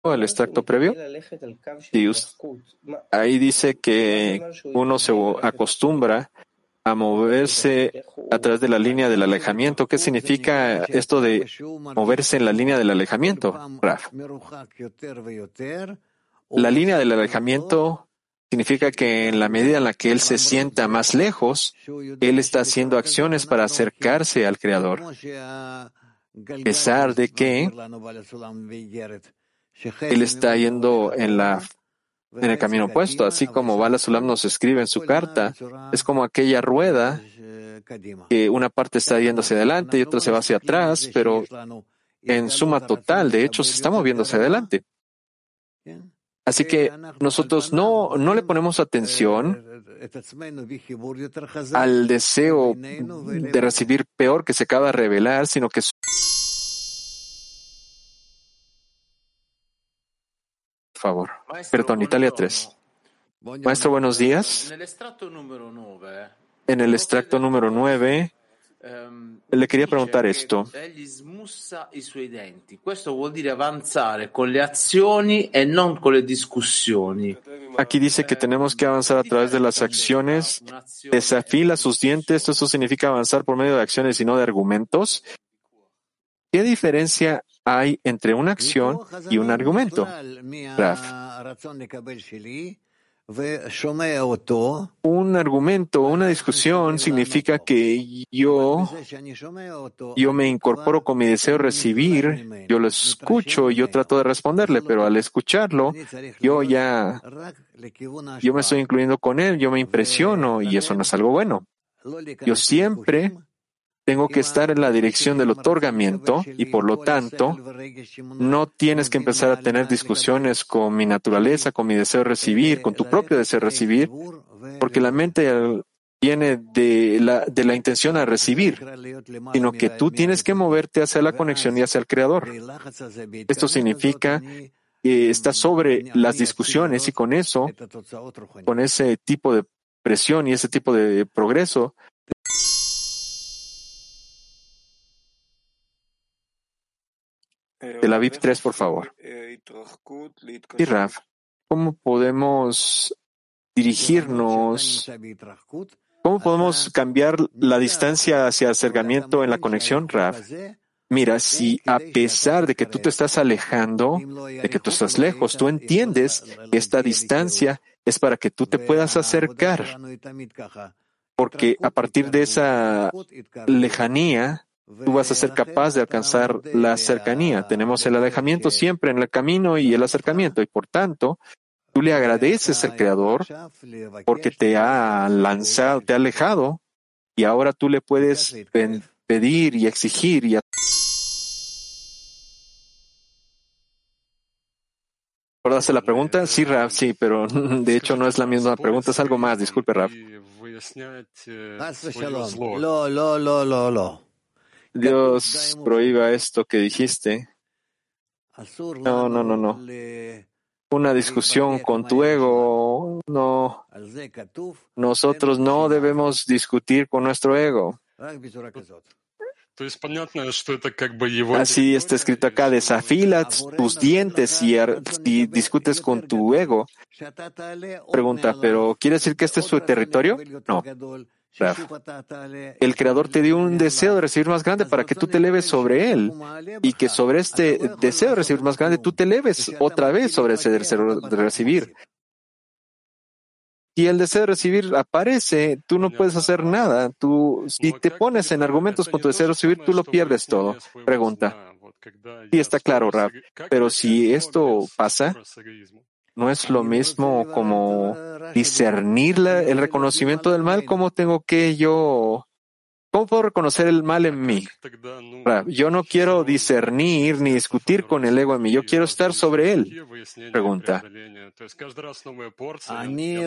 El extracto previo. Y ahí dice que uno se acostumbra a moverse a través de la línea del alejamiento. ¿Qué significa esto de moverse en la línea del alejamiento, Raf? La línea del alejamiento significa que en la medida en la que él se sienta más lejos, él está haciendo acciones para acercarse al Creador. A pesar de que Él está yendo en la en el camino opuesto, así como Bala Sulam nos escribe en su carta, es como aquella rueda que una parte está yendo hacia adelante y otra se va hacia atrás, pero en suma total, de hecho, se está moviendo hacia adelante. Así que nosotros no, no le ponemos atención al deseo de recibir peor que se acaba de revelar, sino que favor. Perdón, Italia 3. Maestro, buenos días. Nell'estratto numero 9, En el extracto número 9, ehm, le quería preguntar esto. E. Aquí dice que tenemos que avanzar a través de las acciones. Desafila sus dientes. Eso significa avanzar por medio de acciones y no de argumentos. ¿Qué diferencia hay entre una acción y un argumento? Raf. Un argumento, una discusión significa que yo, yo me incorporo con mi deseo de recibir, yo lo escucho y yo trato de responderle, pero al escucharlo, yo ya, yo me estoy incluyendo con él, yo me impresiono y eso no es algo bueno. Yo siempre tengo que estar en la dirección del otorgamiento y por lo tanto no tienes que empezar a tener discusiones con mi naturaleza, con mi deseo de recibir, con tu propio deseo de recibir, porque la mente viene de la, de la intención a recibir, sino que tú tienes que moverte hacia la conexión y hacia el Creador. Esto significa que estás sobre las discusiones y con eso, con ese tipo de presión y ese tipo de progreso, de la VIP 3, por favor. Y Raf, ¿cómo podemos dirigirnos? ¿Cómo podemos cambiar la distancia hacia acercamiento en la conexión, Raf? Mira, si a pesar de que tú te estás alejando, de que tú estás lejos, tú entiendes que esta distancia es para que tú te puedas acercar, porque a partir de esa lejanía, tú vas a ser capaz de alcanzar la cercanía. Tenemos el alejamiento siempre en el camino y el acercamiento, y por tanto, tú le agradeces al Creador porque te ha lanzado, te ha alejado, y ahora tú le puedes pedir y exigir y ¿Recordaste la pregunta? Sí, Raf, sí, pero de hecho no es la misma pregunta, es algo más. Disculpe, Raf. Dios prohíba esto que dijiste. No, no, no, no. Una discusión con tu ego. No. Nosotros no debemos discutir con nuestro ego. Así está escrito acá, desafila tus dientes y, y, discutes con tu ego. Pregunta, ¿pero quiere decir que este es su territorio? No. Raf. El Creador te dio un deseo de recibir más grande para que tú te eleves sobre él y que sobre este deseo de recibir más grande tú te eleves otra vez sobre ese deseo de recibir. Si el deseo de recibir aparece, tú no puedes hacer nada. Tú, si te pones en argumentos con tu deseo de recibir, tú lo pierdes todo. Pregunta. Sí, está claro, Rab. Pero si esto pasa, no es lo mismo como discernir la, el reconocimiento del mal. ¿Cómo tengo que yo, cómo puedo reconocer el mal en mí? Yo no quiero discernir ni discutir con el ego en mí. Yo quiero estar sobre él. Pregunta.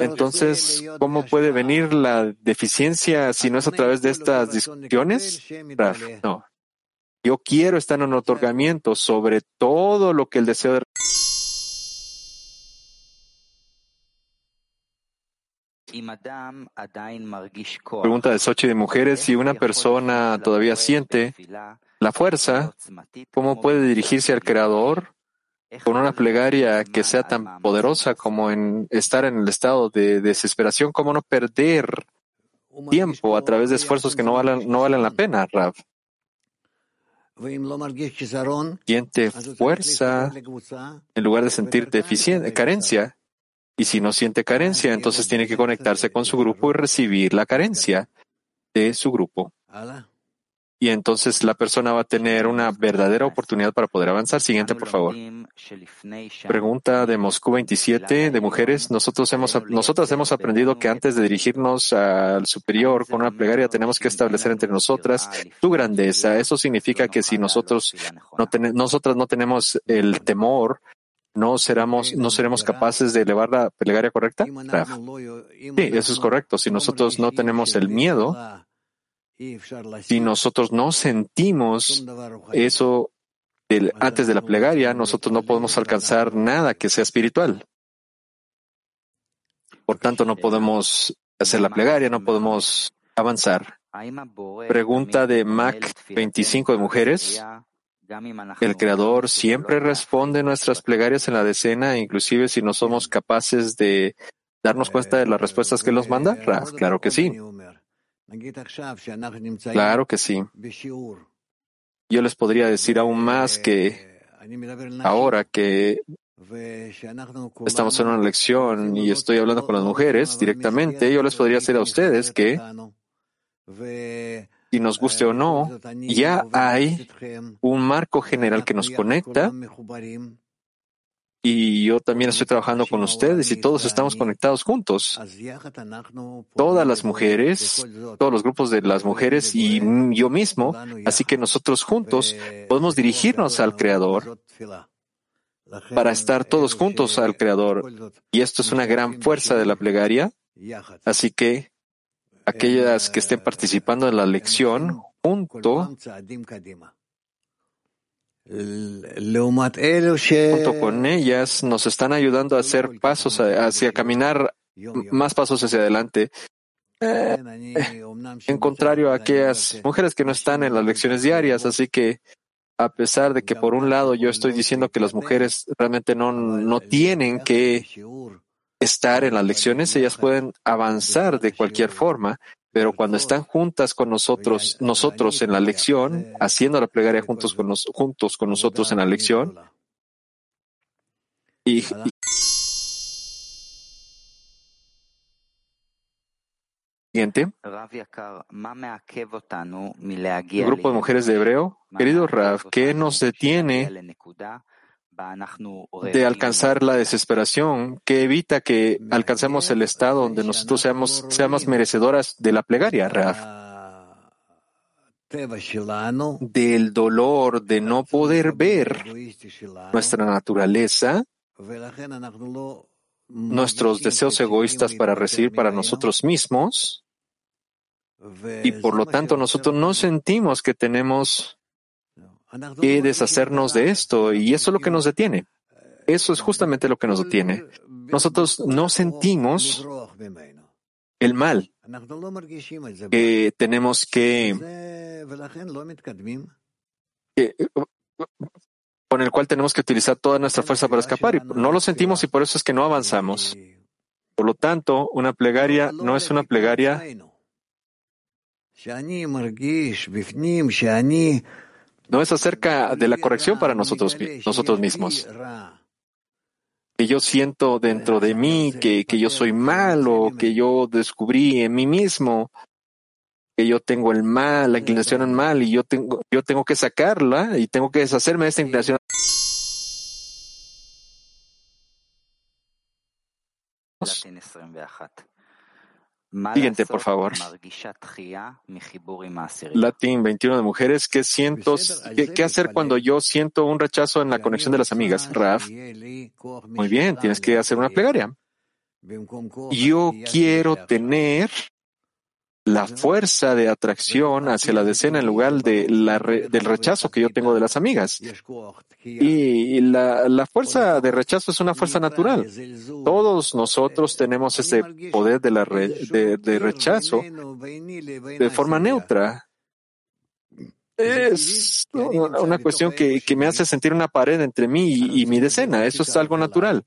Entonces, ¿cómo puede venir la deficiencia si no es a través de estas discusiones? No. Yo quiero estar en un otorgamiento sobre todo lo que el deseo de Pregunta de Sochi de mujeres, si una persona todavía siente la fuerza, ¿cómo puede dirigirse al Creador con una plegaria que sea tan poderosa como en estar en el estado de desesperación? ¿Cómo no perder tiempo a través de esfuerzos que no valen, no valen la pena, Rav? Siente fuerza en lugar de sentir deficiencia, carencia. Y si no siente carencia, entonces tiene que conectarse con su grupo y recibir la carencia de su grupo y entonces la persona va a tener una verdadera oportunidad para poder avanzar. Siguiente, por favor. Pregunta de Moscú 27 de mujeres. Nosotros hemos, nosotras hemos aprendido que antes de dirigirnos al superior con una plegaria tenemos que establecer entre nosotras tu grandeza. Eso significa que si nosotros no nosotras no tenemos el temor, no seremos, no seremos capaces de elevar la plegaria correcta. Sí, eso es correcto. Si nosotros no tenemos el miedo, si nosotros no sentimos eso antes de la plegaria, nosotros no podemos alcanzar nada que sea espiritual. Por tanto, no podemos hacer la plegaria, no podemos avanzar. Pregunta de Mac 25 de mujeres. El Creador siempre responde nuestras plegarias en la decena, inclusive si no somos capaces de darnos cuenta de las respuestas que nos manda. Claro que sí. Claro que sí. Yo les podría decir aún más que ahora que estamos en una lección y estoy hablando con las mujeres directamente, yo les podría decir a ustedes que si nos guste o no, ya hay un marco general que nos conecta y yo también estoy trabajando con ustedes y todos estamos conectados juntos. Todas las mujeres, todos los grupos de las mujeres y yo mismo. Así que nosotros juntos podemos dirigirnos al Creador para estar todos juntos al Creador. Y esto es una gran fuerza de la plegaria. Así que aquellas que estén participando en la lección junto Junto con ellas nos están ayudando a hacer pasos hacia caminar más pasos hacia adelante. Eh, en contrario a aquellas mujeres que no están en las lecciones diarias, así que a pesar de que por un lado yo estoy diciendo que las mujeres realmente no, no tienen que estar en las lecciones, ellas pueden avanzar de cualquier forma, pero cuando están juntas con nosotros, nosotros en la lección, haciendo la plegaria juntos con, juntos con nosotros en la lección, y, Siguiente. El grupo de mujeres de Hebreo. Querido Rav, ¿qué nos detiene de alcanzar la desesperación que evita que alcancemos el estado donde nosotros seamos, seamos merecedoras de la plegaria, Raf. Del dolor de no poder ver nuestra naturaleza, nuestros deseos egoístas para recibir para nosotros mismos, y por lo tanto nosotros no sentimos que tenemos que deshacernos de esto y eso es lo que nos detiene. Eso es justamente lo que nos detiene. Nosotros no sentimos el mal que tenemos que, con el cual tenemos que utilizar toda nuestra fuerza para escapar. Y no lo sentimos y por eso es que no avanzamos. Por lo tanto, una plegaria no es una plegaria no es acerca de la corrección para nosotros, nosotros mismos. Que yo siento dentro de mí que, que yo soy malo, que yo descubrí en mí mismo que yo tengo el mal, la inclinación al mal, y yo tengo, yo tengo que sacarla y tengo que deshacerme de esta inclinación. Siguiente, por favor. Latín 21 de mujeres. ¿Qué siento? ¿Qué, hacer cuando yo siento un rechazo en la conexión de las amigas? Raf. Muy bien, tienes que hacer una plegaria. Yo quiero tener la fuerza de atracción hacia la decena en lugar del rechazo que yo tengo de las amigas. Y la, fuerza de rechazo es una fuerza natural. Todos nosotros tenemos ese poder de, la rechazo de forma neutra. Es una cuestión que, me hace sentir una pared entre mí y mi decena. Eso es algo natural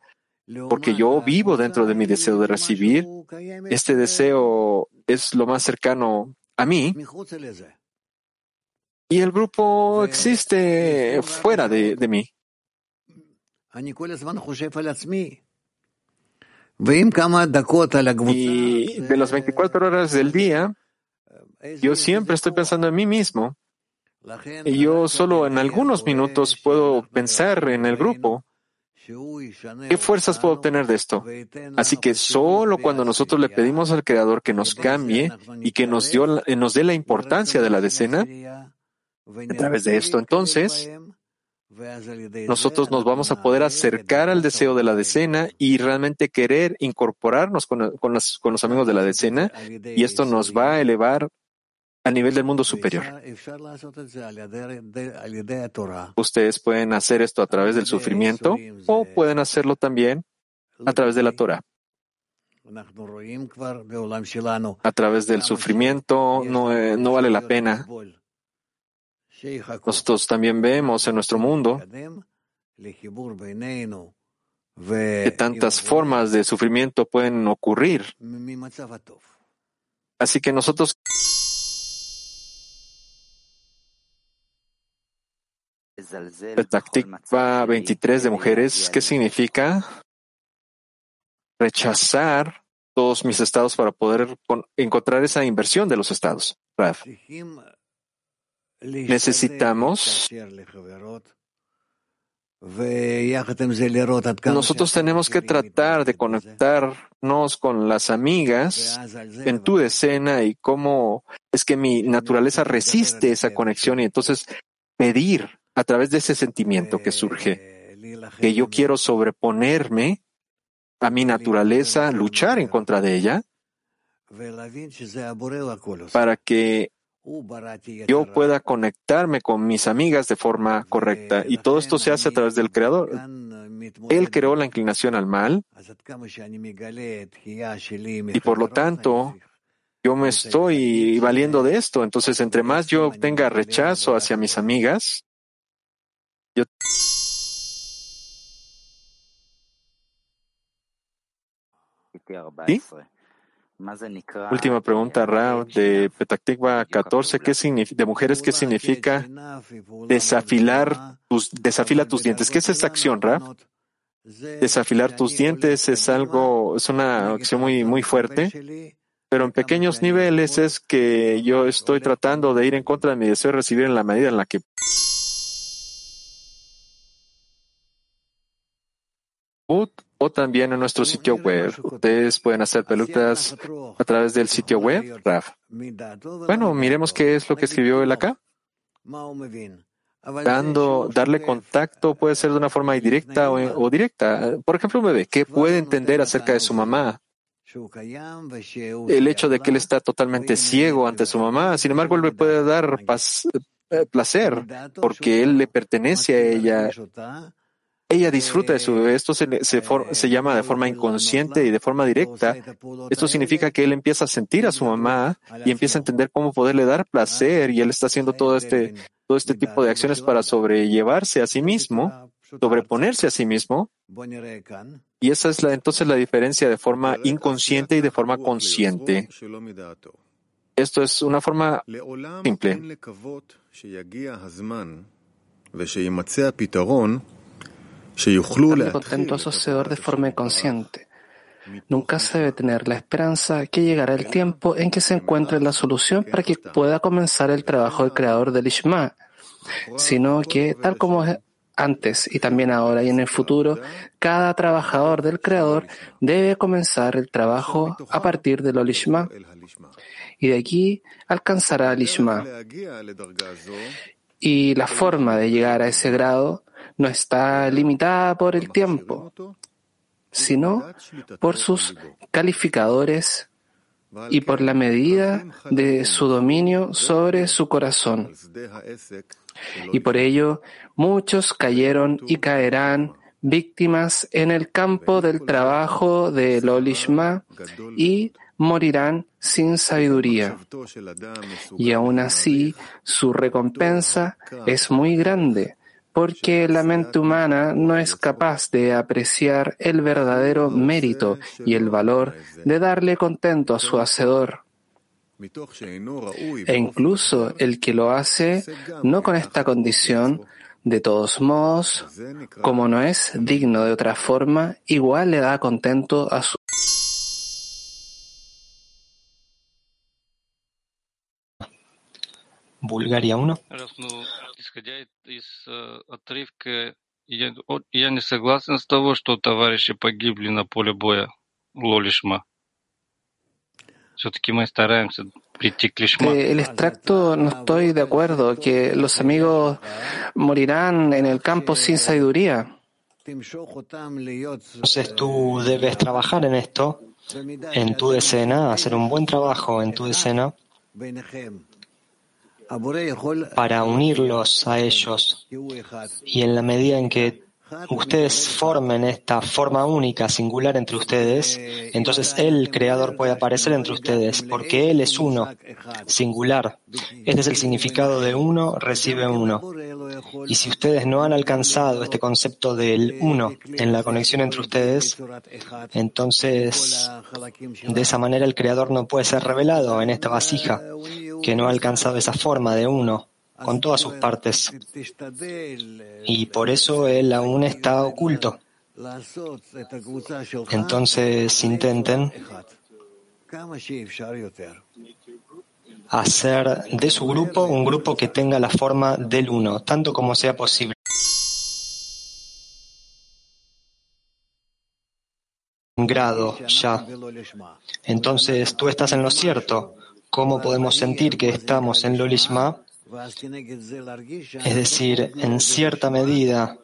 porque yo vivo dentro de mi deseo de recibir. Este deseo es lo más cercano a mí. Y el grupo existe fuera de, de mí. Y de las 24 horas del día, yo siempre estoy pensando en mí mismo. Y yo solo en algunos minutos puedo pensar en el grupo ¿Qué fuerzas puedo obtener de esto? Así que solo cuando nosotros le pedimos al Creador que nos cambie y que nos, dio, nos dé la importancia de la decena, a través de esto entonces, nosotros nos vamos a poder acercar al deseo de la decena y realmente querer incorporarnos con, con, los, con los amigos de la decena y esto nos va a elevar a nivel del mundo superior. Ustedes pueden hacer esto a través del sufrimiento o pueden hacerlo también a través de la Torah. A través del sufrimiento no, eh, no vale la pena. Nosotros también vemos en nuestro mundo que tantas formas de sufrimiento pueden ocurrir. Así que nosotros Petaktikva 23 de mujeres, ¿qué significa? Rechazar todos mis estados para poder encontrar esa inversión de los estados. Necesitamos nosotros tenemos que tratar de conectarnos con las amigas en tu escena y cómo es que mi naturaleza resiste esa conexión y entonces pedir a través de ese sentimiento que surge, que yo quiero sobreponerme a mi naturaleza, luchar en contra de ella, para que yo pueda conectarme con mis amigas de forma correcta. Y todo esto se hace a través del Creador. Él creó la inclinación al mal y por lo tanto yo me estoy valiendo de esto. Entonces, entre más yo tenga rechazo hacia mis amigas, Última pregunta, Ra, de Petactigua 14, ¿qué significa, de mujeres, ¿qué significa desafilar tus, desafila tus dientes? ¿Qué es esta acción, Ra? Desafilar tus dientes es algo, es una acción muy, muy fuerte, pero en pequeños niveles es que yo estoy tratando de ir en contra de mi deseo de recibir en la medida en la que también en nuestro sitio web. Ustedes pueden hacer pelucas a través del sitio web, Raf. Bueno, miremos qué es lo que escribió él acá. Dando, darle contacto puede ser de una forma indirecta o, directa. Por ejemplo, un bebé, ¿qué puede entender acerca de su mamá? El hecho de que él está totalmente ciego ante su mamá, sin embargo, él le puede dar eh, placer porque él le pertenece a ella ella disfruta de su bebé. Esto se, se, se, llama de forma inconsciente y de forma directa. Esto significa que él empieza a sentir a su mamá y empieza a entender cómo poderle dar placer y él está haciendo todo este, todo este tipo de acciones para sobrellevarse a sí mismo, sobreponerse a sí mismo. Y esa es la, entonces la diferencia de forma inconsciente y de forma consciente. Esto es una forma simple. Contento asociador de forma inconsciente. Nunca se debe tener la esperanza que llegará el tiempo en que se encuentre la solución para que pueda comenzar el trabajo del creador del Ishma, sino que, tal como antes y también ahora y en el futuro, cada trabajador del creador debe comenzar el trabajo a partir del Olishma y de aquí alcanzará el Ishma. Y la forma de llegar a ese grado no está limitada por el tiempo, sino por sus calificadores y por la medida de su dominio sobre su corazón. Y por ello muchos cayeron y caerán víctimas en el campo del trabajo de Lolishma y morirán sin sabiduría. Y aún así, su recompensa es muy grande, porque la mente humana no es capaz de apreciar el verdadero mérito y el valor de darle contento a su Hacedor. E incluso el que lo hace no con esta condición, de todos modos, como no es digno de otra forma, igual le da contento a su Bulgaria 1 исходя из отрывка, я, я не согласен с того, что товарищи погибли на поле боя Лолишма. Все-таки мы стараемся прийти к Лишма. El extracto no estoy de acuerdo que los amigos morirán en el campo sin sabiduría. Entonces tú debes trabajar en esto, en tu decena, hacer un buen trabajo en tu decena para unirlos a ellos. Y en la medida en que ustedes formen esta forma única, singular entre ustedes, entonces el Creador puede aparecer entre ustedes, porque Él es uno, singular. Este es el significado de uno, recibe uno. Y si ustedes no han alcanzado este concepto del uno en la conexión entre ustedes, entonces de esa manera el Creador no puede ser revelado en esta vasija que no ha alcanzado esa forma de uno con todas sus partes. Y por eso él aún está oculto. Entonces intenten hacer de su grupo un grupo que tenga la forma del uno, tanto como sea posible. grado ya. Entonces tú estás en lo cierto. ¿Cómo podemos sentir que estamos en Lolishma? Es decir, en cierta medida,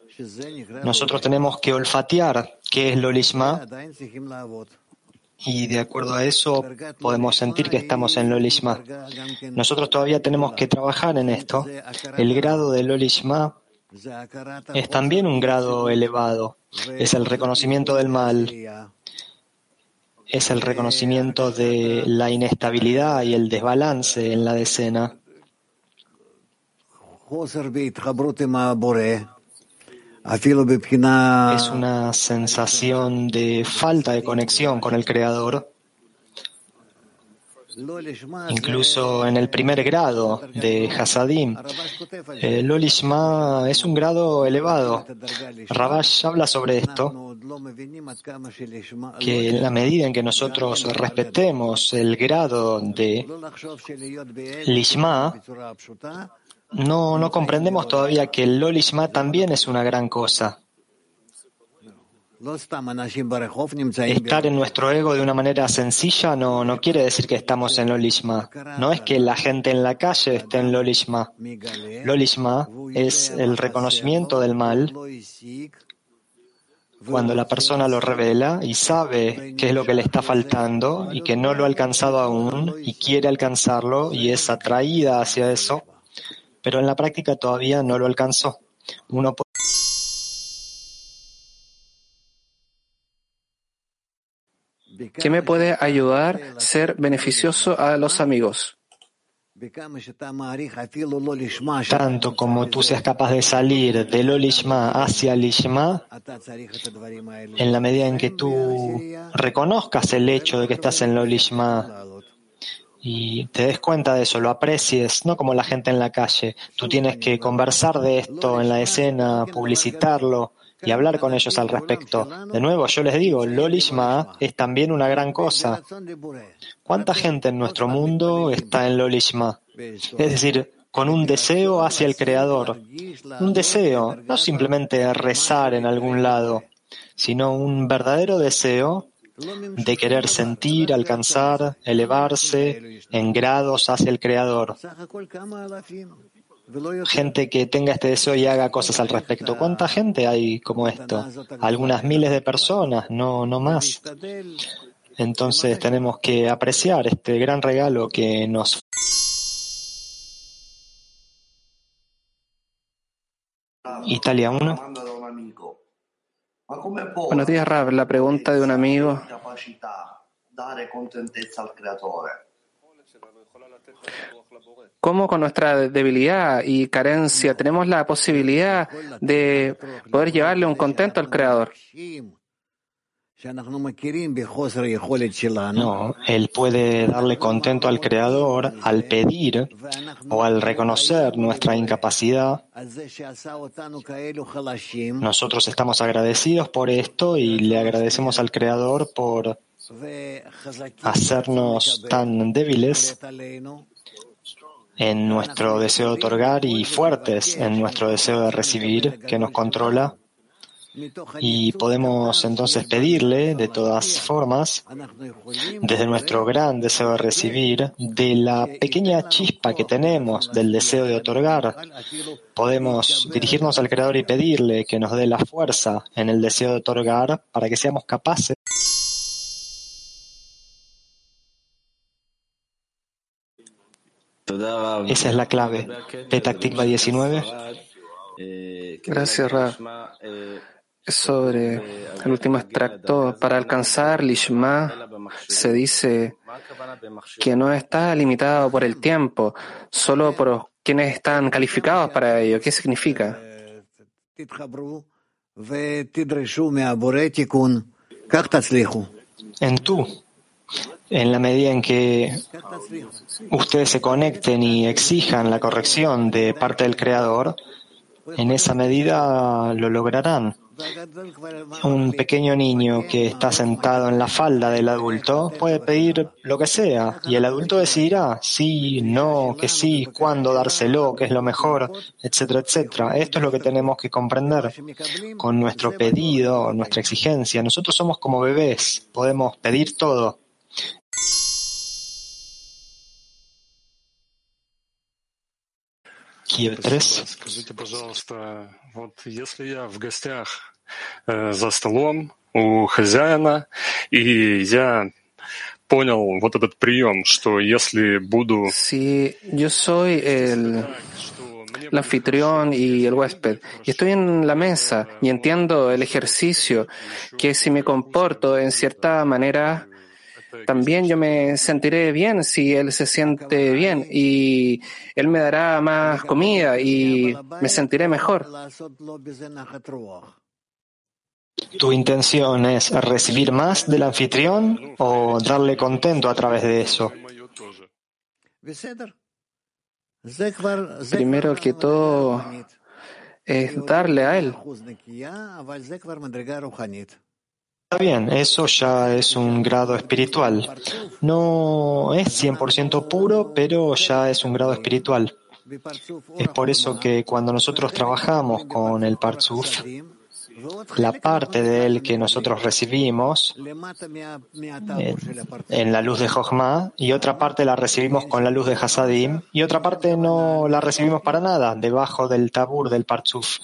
nosotros tenemos que olfatear qué es Lolishma y de acuerdo a eso podemos sentir que estamos en Lolishma. Nosotros todavía tenemos que trabajar en esto. El grado de Lolishma es también un grado elevado. Es el reconocimiento del mal. Es el reconocimiento de la inestabilidad y el desbalance en la decena. Es una sensación de falta de conexión con el Creador. Incluso en el primer grado de Hasadim, el Lolishma es un grado elevado. Rabash habla sobre esto, que en la medida en que nosotros respetemos el grado de Lishma, no, no comprendemos todavía que el Lolishma también es una gran cosa. Estar en nuestro ego de una manera sencilla no, no quiere decir que estamos en Lolishma. No es que la gente en la calle esté en Lolishma. Lolishma es el reconocimiento del mal cuando la persona lo revela y sabe qué es lo que le está faltando y que no lo ha alcanzado aún y quiere alcanzarlo y es atraída hacia eso pero en la práctica todavía no lo alcanzó. Uno ¿Qué me puede ayudar a ser beneficioso a los amigos? Tanto como tú seas capaz de salir del Olishma hacia el Ishma, en la medida en que tú reconozcas el hecho de que estás en el Olishma y te des cuenta de eso, lo aprecies, no como la gente en la calle. Tú tienes que conversar de esto en la escena, publicitarlo y hablar con ellos al respecto. De nuevo, yo les digo, Lolishma es también una gran cosa. ¿Cuánta gente en nuestro mundo está en Lolishma? Es decir, con un deseo hacia el Creador. Un deseo, no simplemente rezar en algún lado, sino un verdadero deseo de querer sentir, alcanzar, elevarse en grados hacia el Creador. Gente que tenga este deseo y haga cosas al respecto. ¿Cuánta gente hay como esto? Algunas miles de personas, no, no más. Entonces tenemos que apreciar este gran regalo que nos Italia 1. Buenos días, Rab. La pregunta de un amigo. ¿Cómo con nuestra debilidad y carencia tenemos la posibilidad de poder llevarle un contento al Creador? No, él puede darle contento al Creador al pedir o al reconocer nuestra incapacidad. Nosotros estamos agradecidos por esto y le agradecemos al Creador por hacernos tan débiles en nuestro deseo de otorgar y fuertes en nuestro deseo de recibir que nos controla. Y podemos entonces pedirle, de todas formas, desde nuestro gran deseo de recibir, de la pequeña chispa que tenemos del deseo de otorgar, podemos dirigirnos al Creador y pedirle que nos dé la fuerza en el deseo de otorgar para que seamos capaces Esa es la clave. Petactiva 19. Gracias, Ra. Sobre el último extracto. Para alcanzar Lishma se dice que no está limitado por el tiempo, solo por quienes están calificados para ello. ¿Qué significa? En tú, en la medida en que ustedes se conecten y exijan la corrección de parte del Creador, en esa medida lo lograrán. Un pequeño niño que está sentado en la falda del adulto puede pedir lo que sea y el adulto decidirá sí, no, que sí, cuándo dárselo, qué es lo mejor, etcétera, etcétera. Esto es lo que tenemos que comprender. Con nuestro pedido, nuestra exigencia, nosotros somos como bebés, podemos pedir todo. Kiev 3. Скажите, пожалуйста, вот если я в гостях э, за столом у хозяина, и я понял вот этот прием, что если буду... Si yo soy el, el anfitrión y el huésped, y estoy en la mesa y entiendo el ejercicio, que si me comporto en cierta manera, también yo me sentiré bien si él se siente bien y él me dará más comida y me sentiré mejor. ¿Tu intención es recibir más del anfitrión o darle contento a través de eso? Primero que todo es darle a él. Está bien, eso ya es un grado espiritual. No es 100% puro, pero ya es un grado espiritual. Es por eso que cuando nosotros trabajamos con el Parzuf, la parte de él que nosotros recibimos en, la luz de Jochma y otra parte la recibimos con la luz de Hasadim y otra parte no la recibimos para nada, debajo del tabur del Parzuf.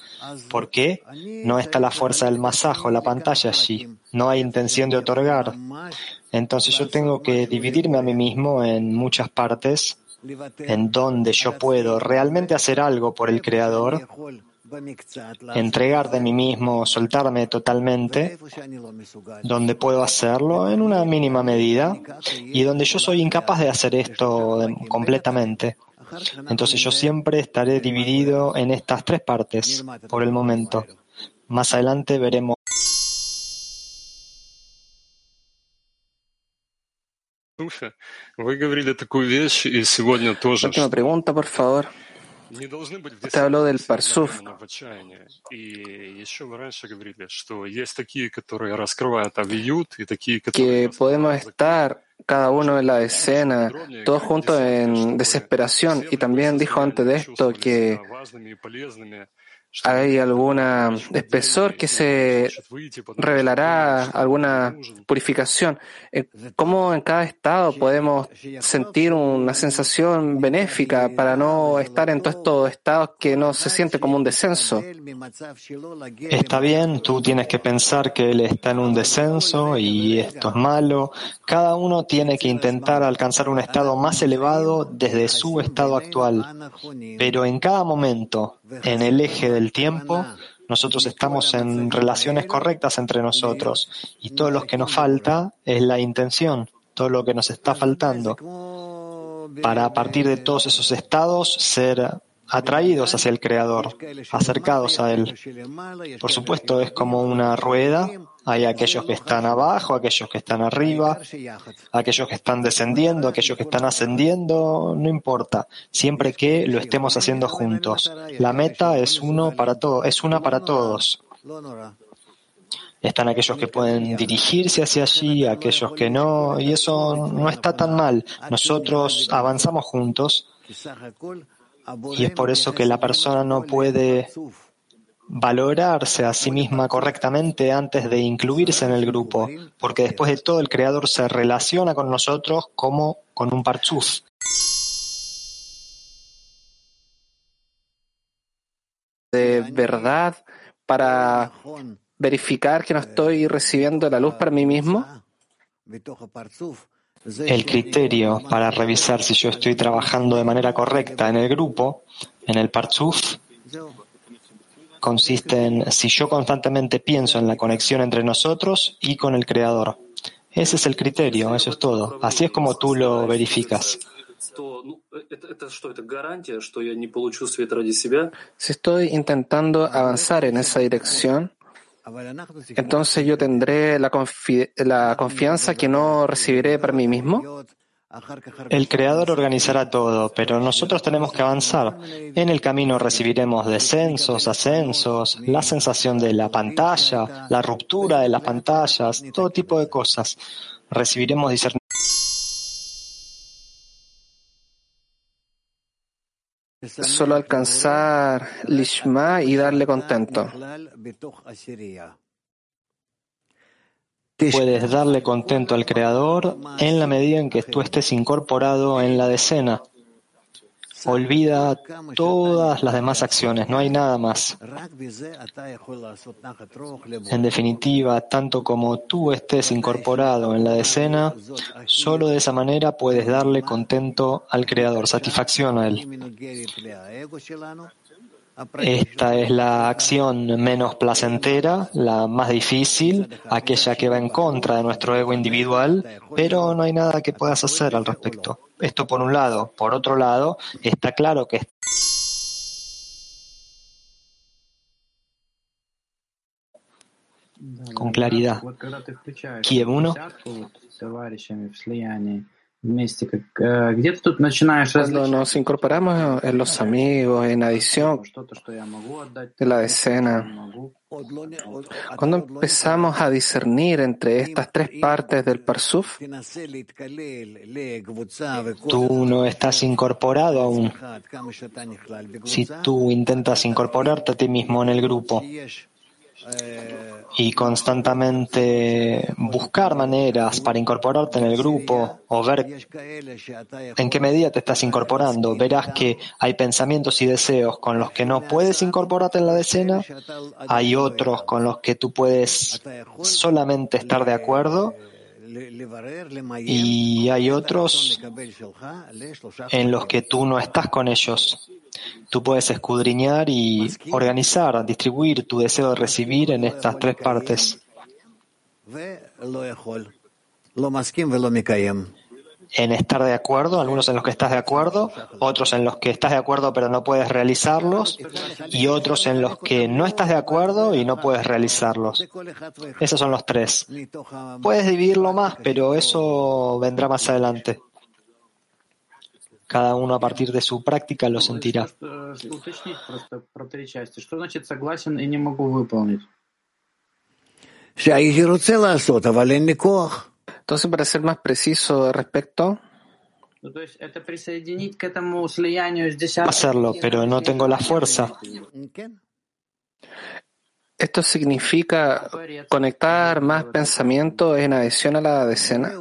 ¿Por qué? No está la fuerza del masajo, la pantalla allí. No hay intención de otorgar. Entonces yo tengo que dividirme a mí mismo en muchas partes en donde yo puedo realmente hacer algo por el Creador entregar de mí mismo, soltarme totalmente, donde puedo hacerlo en una mínima medida y donde yo soy incapaz de hacer esto completamente. Entonces yo siempre estaré dividido en estas tres partes por el momento. Más adelante veremos. Última pregunta, por favor. Te hablo del Parsuf. Que podemos estar cada uno en la escena, todos juntos en desesperación. Y también dijo antes de esto que ¿Hay algún espesor que se revelará alguna purificación? Eh, ¿Cómo en cada estado podemos sentir una sensación benéfica para no estar en todos estos estados que no se siente como un descenso? Está bien, tú tienes que pensar que él está en un descenso y esto es malo. Cada uno tiene que intentar alcanzar un estado más elevado desde su estado actual. Pero en cada momento, en el eje del tiempo, nosotros estamos en relaciones correctas entre nosotros y todo lo que nos falta es la intención, todo lo que nos está faltando para a partir de todos esos estados ser atraídos hacia el Creador, acercados a Él. Por supuesto, es como una rueda. Hay aquellos que están abajo, aquellos que están arriba, aquellos que están descendiendo, aquellos que están ascendiendo, no importa, siempre que lo estemos haciendo juntos. La meta es uno para todos, es una para todos. Están aquellos que pueden dirigirse hacia allí, aquellos que no, y eso no está tan mal. Nosotros avanzamos juntos y es por eso que la persona no puede valorarse a sí misma correctamente antes de incluirse en el grupo, porque después de todo el Creador se relaciona con nosotros como con un parchuf. De verdad, para verificar que no estoy recibiendo la luz para mí mismo. El criterio para revisar si yo estoy trabajando de manera correcta en el grupo, en el Partzuf, consiste en si yo constantemente pienso en la conexión entre nosotros y con el Creador. Ese es el criterio, eso es todo. Así es como tú lo verificas. Si estoy intentando avanzar en esa dirección, entonces yo tendré la, la confianza que no recibiré para mí mismo. El Creador organizará todo, pero nosotros tenemos que avanzar. En el camino recibiremos descensos, ascensos, la sensación de la pantalla, la ruptura de las pantallas, todo tipo de cosas. Recibiremos discernimiento. Solo alcanzar Lishma y darle contento. Puedes darle contento al Creador en la medida en que tú estés incorporado en la decena. Olvida todas las demás acciones, no hay nada más. En definitiva, tanto como tú estés incorporado en la decena, solo de esa manera puedes darle contento al Creador, satisfacción a Él. Esta es la acción menos placentera, la más difícil, aquella que va en contra de nuestro ego individual, pero no hay nada que puedas hacer al respecto. Esto por un lado. Por otro lado, está claro que con claridad. Kiev 1. Cuando nos incorporamos en los amigos, en adición de la decena, cuando empezamos a discernir entre estas tres partes del Parsuf, tú no estás incorporado aún. Si tú intentas incorporarte a ti mismo en el grupo, y constantemente buscar maneras para incorporarte en el grupo o ver en qué medida te estás incorporando, verás que hay pensamientos y deseos con los que no puedes incorporarte en la decena, hay otros con los que tú puedes solamente estar de acuerdo y hay otros en los que tú no estás con ellos. Tú puedes escudriñar y organizar, distribuir tu deseo de recibir en estas tres partes. En estar de acuerdo, algunos en los que estás de acuerdo, otros en los que estás de acuerdo pero no puedes realizarlos, y otros en los que no estás de acuerdo y no puedes realizarlos. Esos son los tres. Puedes dividirlo más, pero eso vendrá más adelante. Cada uno a partir de su práctica lo sentirá. Entonces, para ser más preciso al respecto, hacerlo, pero no tengo la fuerza. ¿Esto significa conectar más pensamiento en adición a la decena?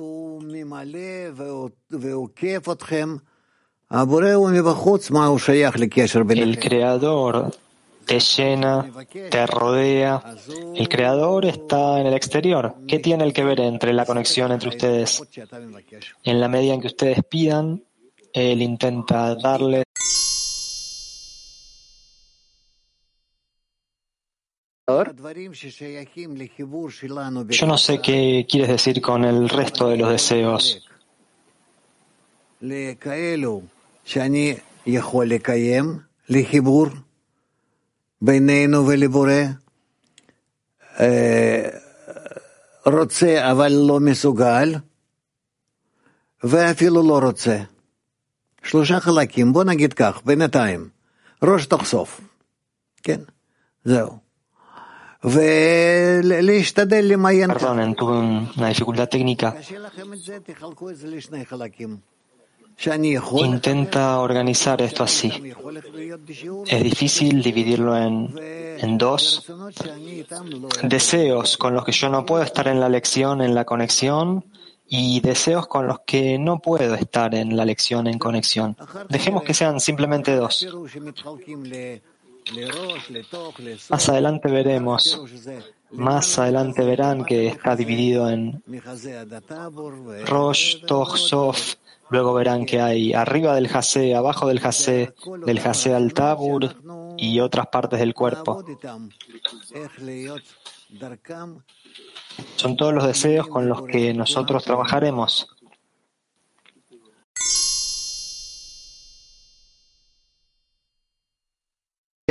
El creador te llena, te rodea. El creador está en el exterior. ¿Qué tiene el que ver entre la conexión entre ustedes? En la medida en que ustedes pidan, él intenta darles Yo no sé qué quieres decir con el resto de los deseos. בינינו ולבורא, רוצה אבל לא מסוגל, ואפילו לא רוצה. שלושה חלקים, בוא נגיד כך, בינתיים, ראש תחשוף, כן? זהו. ולהשתדל למיין ככה. Perdonen, tuve una dificultad técnica. קשה לכם את זה, תחלקו את זה לשני חלקים. Intenta organizar esto así. Es difícil dividirlo en, dos. Deseos con los que yo no puedo estar en la lección, en la conexión, y deseos con los que no puedo estar en la lección, en conexión. Dejemos que sean simplemente dos. Más adelante veremos, más adelante verán que está dividido en Rosh, Toch, Sof, Luego verán que hay arriba del jase, abajo del jase, del jase al tabur y otras partes del cuerpo. Son todos los deseos con los que nosotros trabajaremos.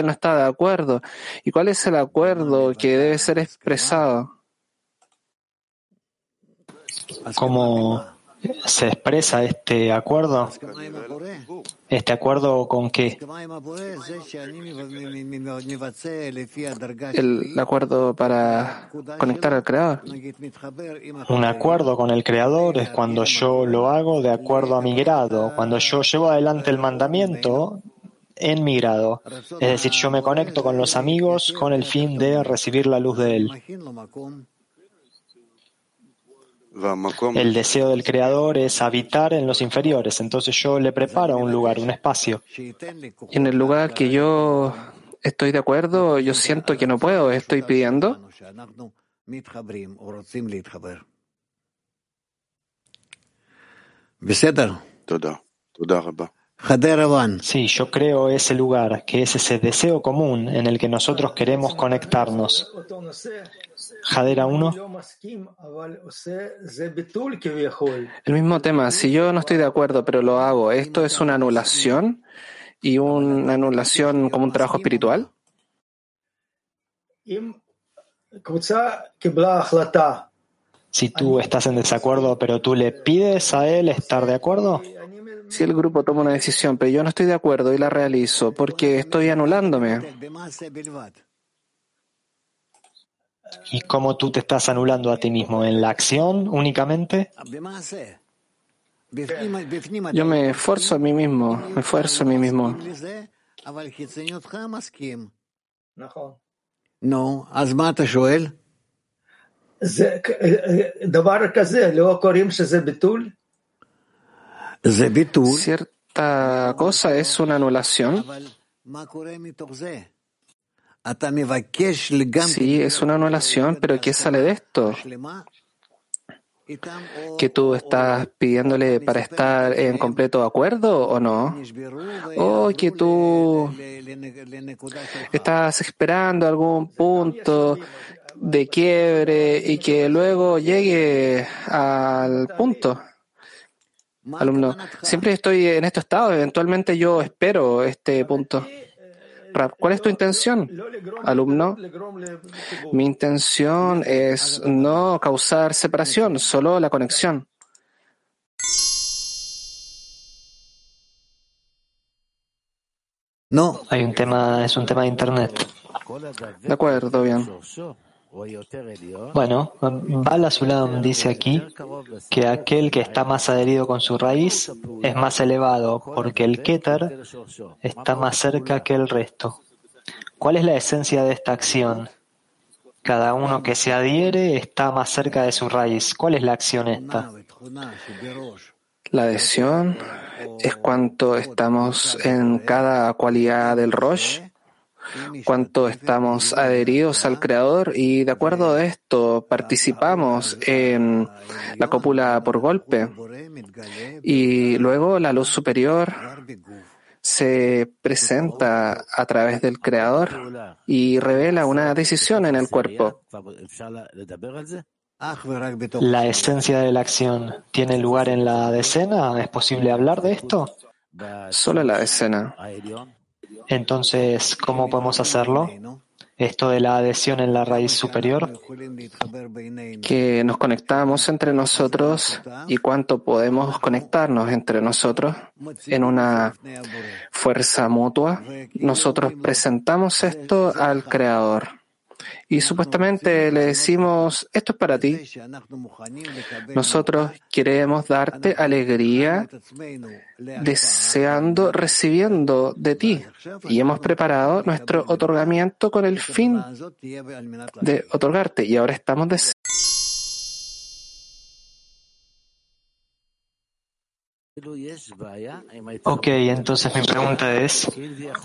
no está de acuerdo. ¿Y cuál es el acuerdo que debe ser expresado? Como se expresa este acuerdo? ¿Este acuerdo con qué? El acuerdo para conectar al Creador. Un acuerdo con el Creador es cuando yo lo hago de acuerdo a mi grado, cuando yo llevo adelante el mandamiento en mi grado. Es decir, yo me conecto con los amigos con el fin de recibir la luz de Él. El deseo del creador es habitar en los inferiores, entonces yo le preparo un lugar, un espacio. En el lugar que yo estoy de acuerdo, yo siento que no puedo, estoy pidiendo. Sí, yo creo ese lugar, que es ese deseo común en el que nosotros queremos conectarnos. Jadera 1. El mismo tema, si yo no estoy de acuerdo, pero lo hago, ¿esto es una anulación y una anulación como un trabajo espiritual? Si tú estás en desacuerdo, pero tú le pides a él estar de acuerdo. Si el grupo toma una decisión, pero yo no estoy de acuerdo y la realizo porque estoy anulándome y cómo tú te estás anulando a ti mismo en la acción únicamente. Yo me esfuerzo a mí mismo, me esfuerzo a mí mismo. No, Cierta cosa es una anulación. Sí, es una anulación, pero ¿qué sale de esto? ¿Que tú estás pidiéndole para estar en completo acuerdo o no? ¿O que tú estás esperando algún punto de quiebre y que luego llegue al punto? Alumno, siempre estoy en este estado, eventualmente yo espero este punto. ¿Cuál es tu intención? Alumno, mi intención es no causar separación, solo la conexión. No. Hay un tema, es un tema de internet. De acuerdo, bien. Bueno, Bala Sulam dice aquí que aquel que está más adherido con su raíz es más elevado porque el Keter está más cerca que el resto. ¿Cuál es la esencia de esta acción? Cada uno que se adhiere está más cerca de su raíz. ¿Cuál es la acción esta? La adhesión es cuánto estamos en cada cualidad del Rosh, cuánto estamos adheridos al Creador y de acuerdo a esto participamos en la cópula por golpe y luego la luz superior se presenta a través del Creador y revela una decisión en el cuerpo. ¿La esencia de la acción tiene lugar en la decena? ¿Es posible hablar de esto? Solo la decena. Entonces, ¿cómo podemos hacerlo? Esto de la adhesión en la raíz superior. Que nos conectamos entre nosotros y cuánto podemos conectarnos entre nosotros en una fuerza mutua. Nosotros presentamos esto al Creador. Y supuestamente le decimos, esto es para ti. Nosotros queremos darte alegría, deseando, recibiendo de ti. Y hemos preparado nuestro otorgamiento con el fin de otorgarte. Y ahora estamos deseando. Ok, entonces mi pregunta es,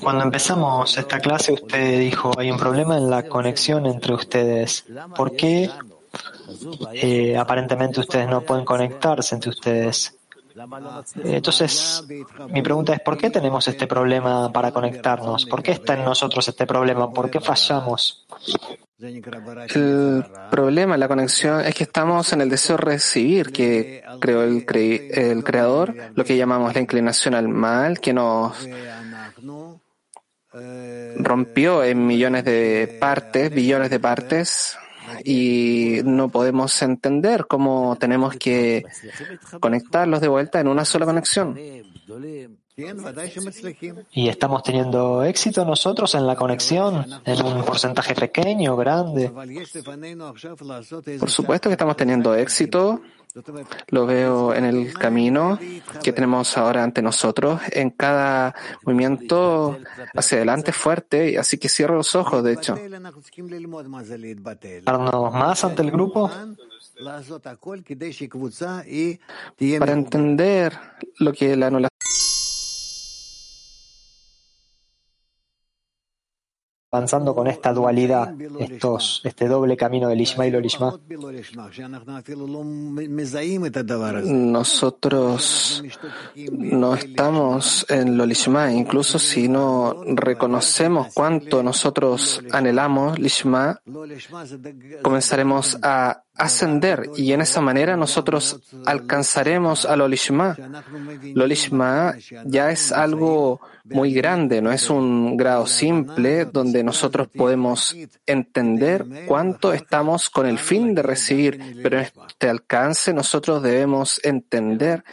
cuando empezamos esta clase usted dijo, hay un problema en la conexión entre ustedes. ¿Por qué eh, aparentemente ustedes no pueden conectarse entre ustedes? Entonces, mi pregunta es, ¿por qué tenemos este problema para conectarnos? ¿Por qué está en nosotros este problema? ¿Por qué fallamos? El problema, la conexión, es que estamos en el deseo de recibir que creó el, el creador, lo que llamamos la inclinación al mal, que nos rompió en millones de partes, billones de partes, y no podemos entender cómo tenemos que conectarlos de vuelta en una sola conexión. ¿Y estamos teniendo éxito nosotros en la conexión? ¿En un porcentaje pequeño, grande? Por supuesto que estamos teniendo éxito. Lo veo en el camino que tenemos ahora ante nosotros, en cada movimiento hacia adelante fuerte, así que cierro los ojos, de hecho. ¿Darnos más ante el grupo? Para entender lo que la anulación avanzando con esta dualidad, estos, este doble camino del Ishma y Lolishma. Nosotros no estamos en Lolishma, incluso si no reconocemos cuánto nosotros anhelamos Lishma, comenzaremos a ascender y en esa manera nosotros alcanzaremos a Lolishma. Lolishma ya es algo muy grande, no es un grado simple donde nosotros podemos entender cuánto estamos con el fin de recibir, pero en este alcance nosotros debemos entender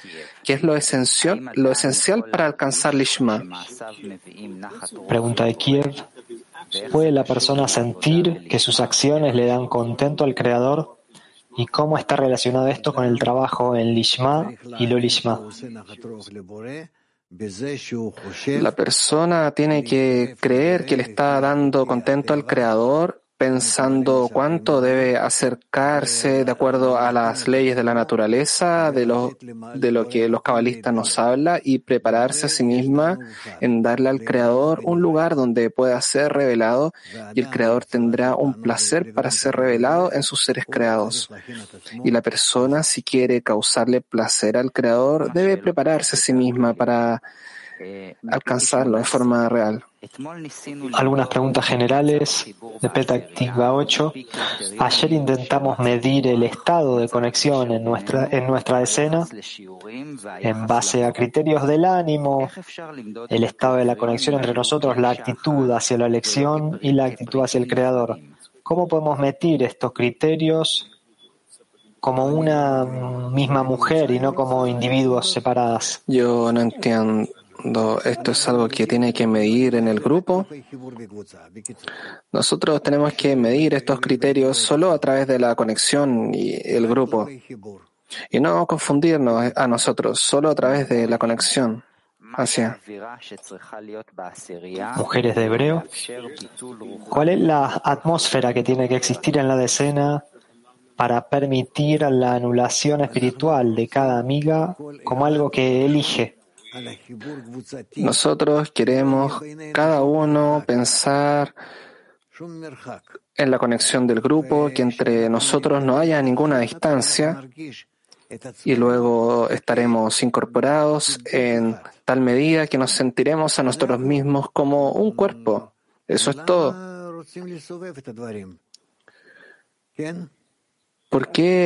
qué es lo esencial, lo esencial para alcanzar Lishma. Pregunta de Kiev. ¿Puede la persona sentir que sus acciones le dan contento al Creador? ¿Y cómo está relacionado esto con el trabajo en Lishma y lo Lishma? La persona tiene que creer que le está dando contento al Creador pensando cuánto debe acercarse de acuerdo a las leyes de la naturaleza, de lo, de lo que los cabalistas nos habla y prepararse a sí misma en darle al Creador un lugar donde pueda ser revelado y el Creador tendrá un placer para ser revelado en sus seres creados. Y la persona, si quiere causarle placer al Creador, debe prepararse a sí misma para alcanzarlo de forma real. Algunas preguntas generales de Petaktikva 8. Ayer intentamos medir el estado de conexión en nuestra, en nuestra escena en base a criterios del ánimo, el estado de la conexión entre nosotros, la actitud hacia la elección y la actitud hacia el creador. ¿Cómo podemos medir estos criterios como una misma mujer y no como individuos separadas? Yo no entiendo esto es algo que tiene que medir en el grupo. Nosotros tenemos que medir estos criterios solo a través de la conexión y el grupo. Y no confundirnos a nosotros, solo a través de la conexión. hacia. Mujeres de hebreo, ¿cuál es la atmósfera que tiene que existir en la decena para permitir la anulación espiritual de cada amiga como algo que elige? Nosotros queremos cada uno pensar en la conexión del grupo, que entre nosotros no haya ninguna distancia y luego estaremos incorporados en tal medida que nos sentiremos a nosotros mismos como un cuerpo. Eso es todo. ¿Por qué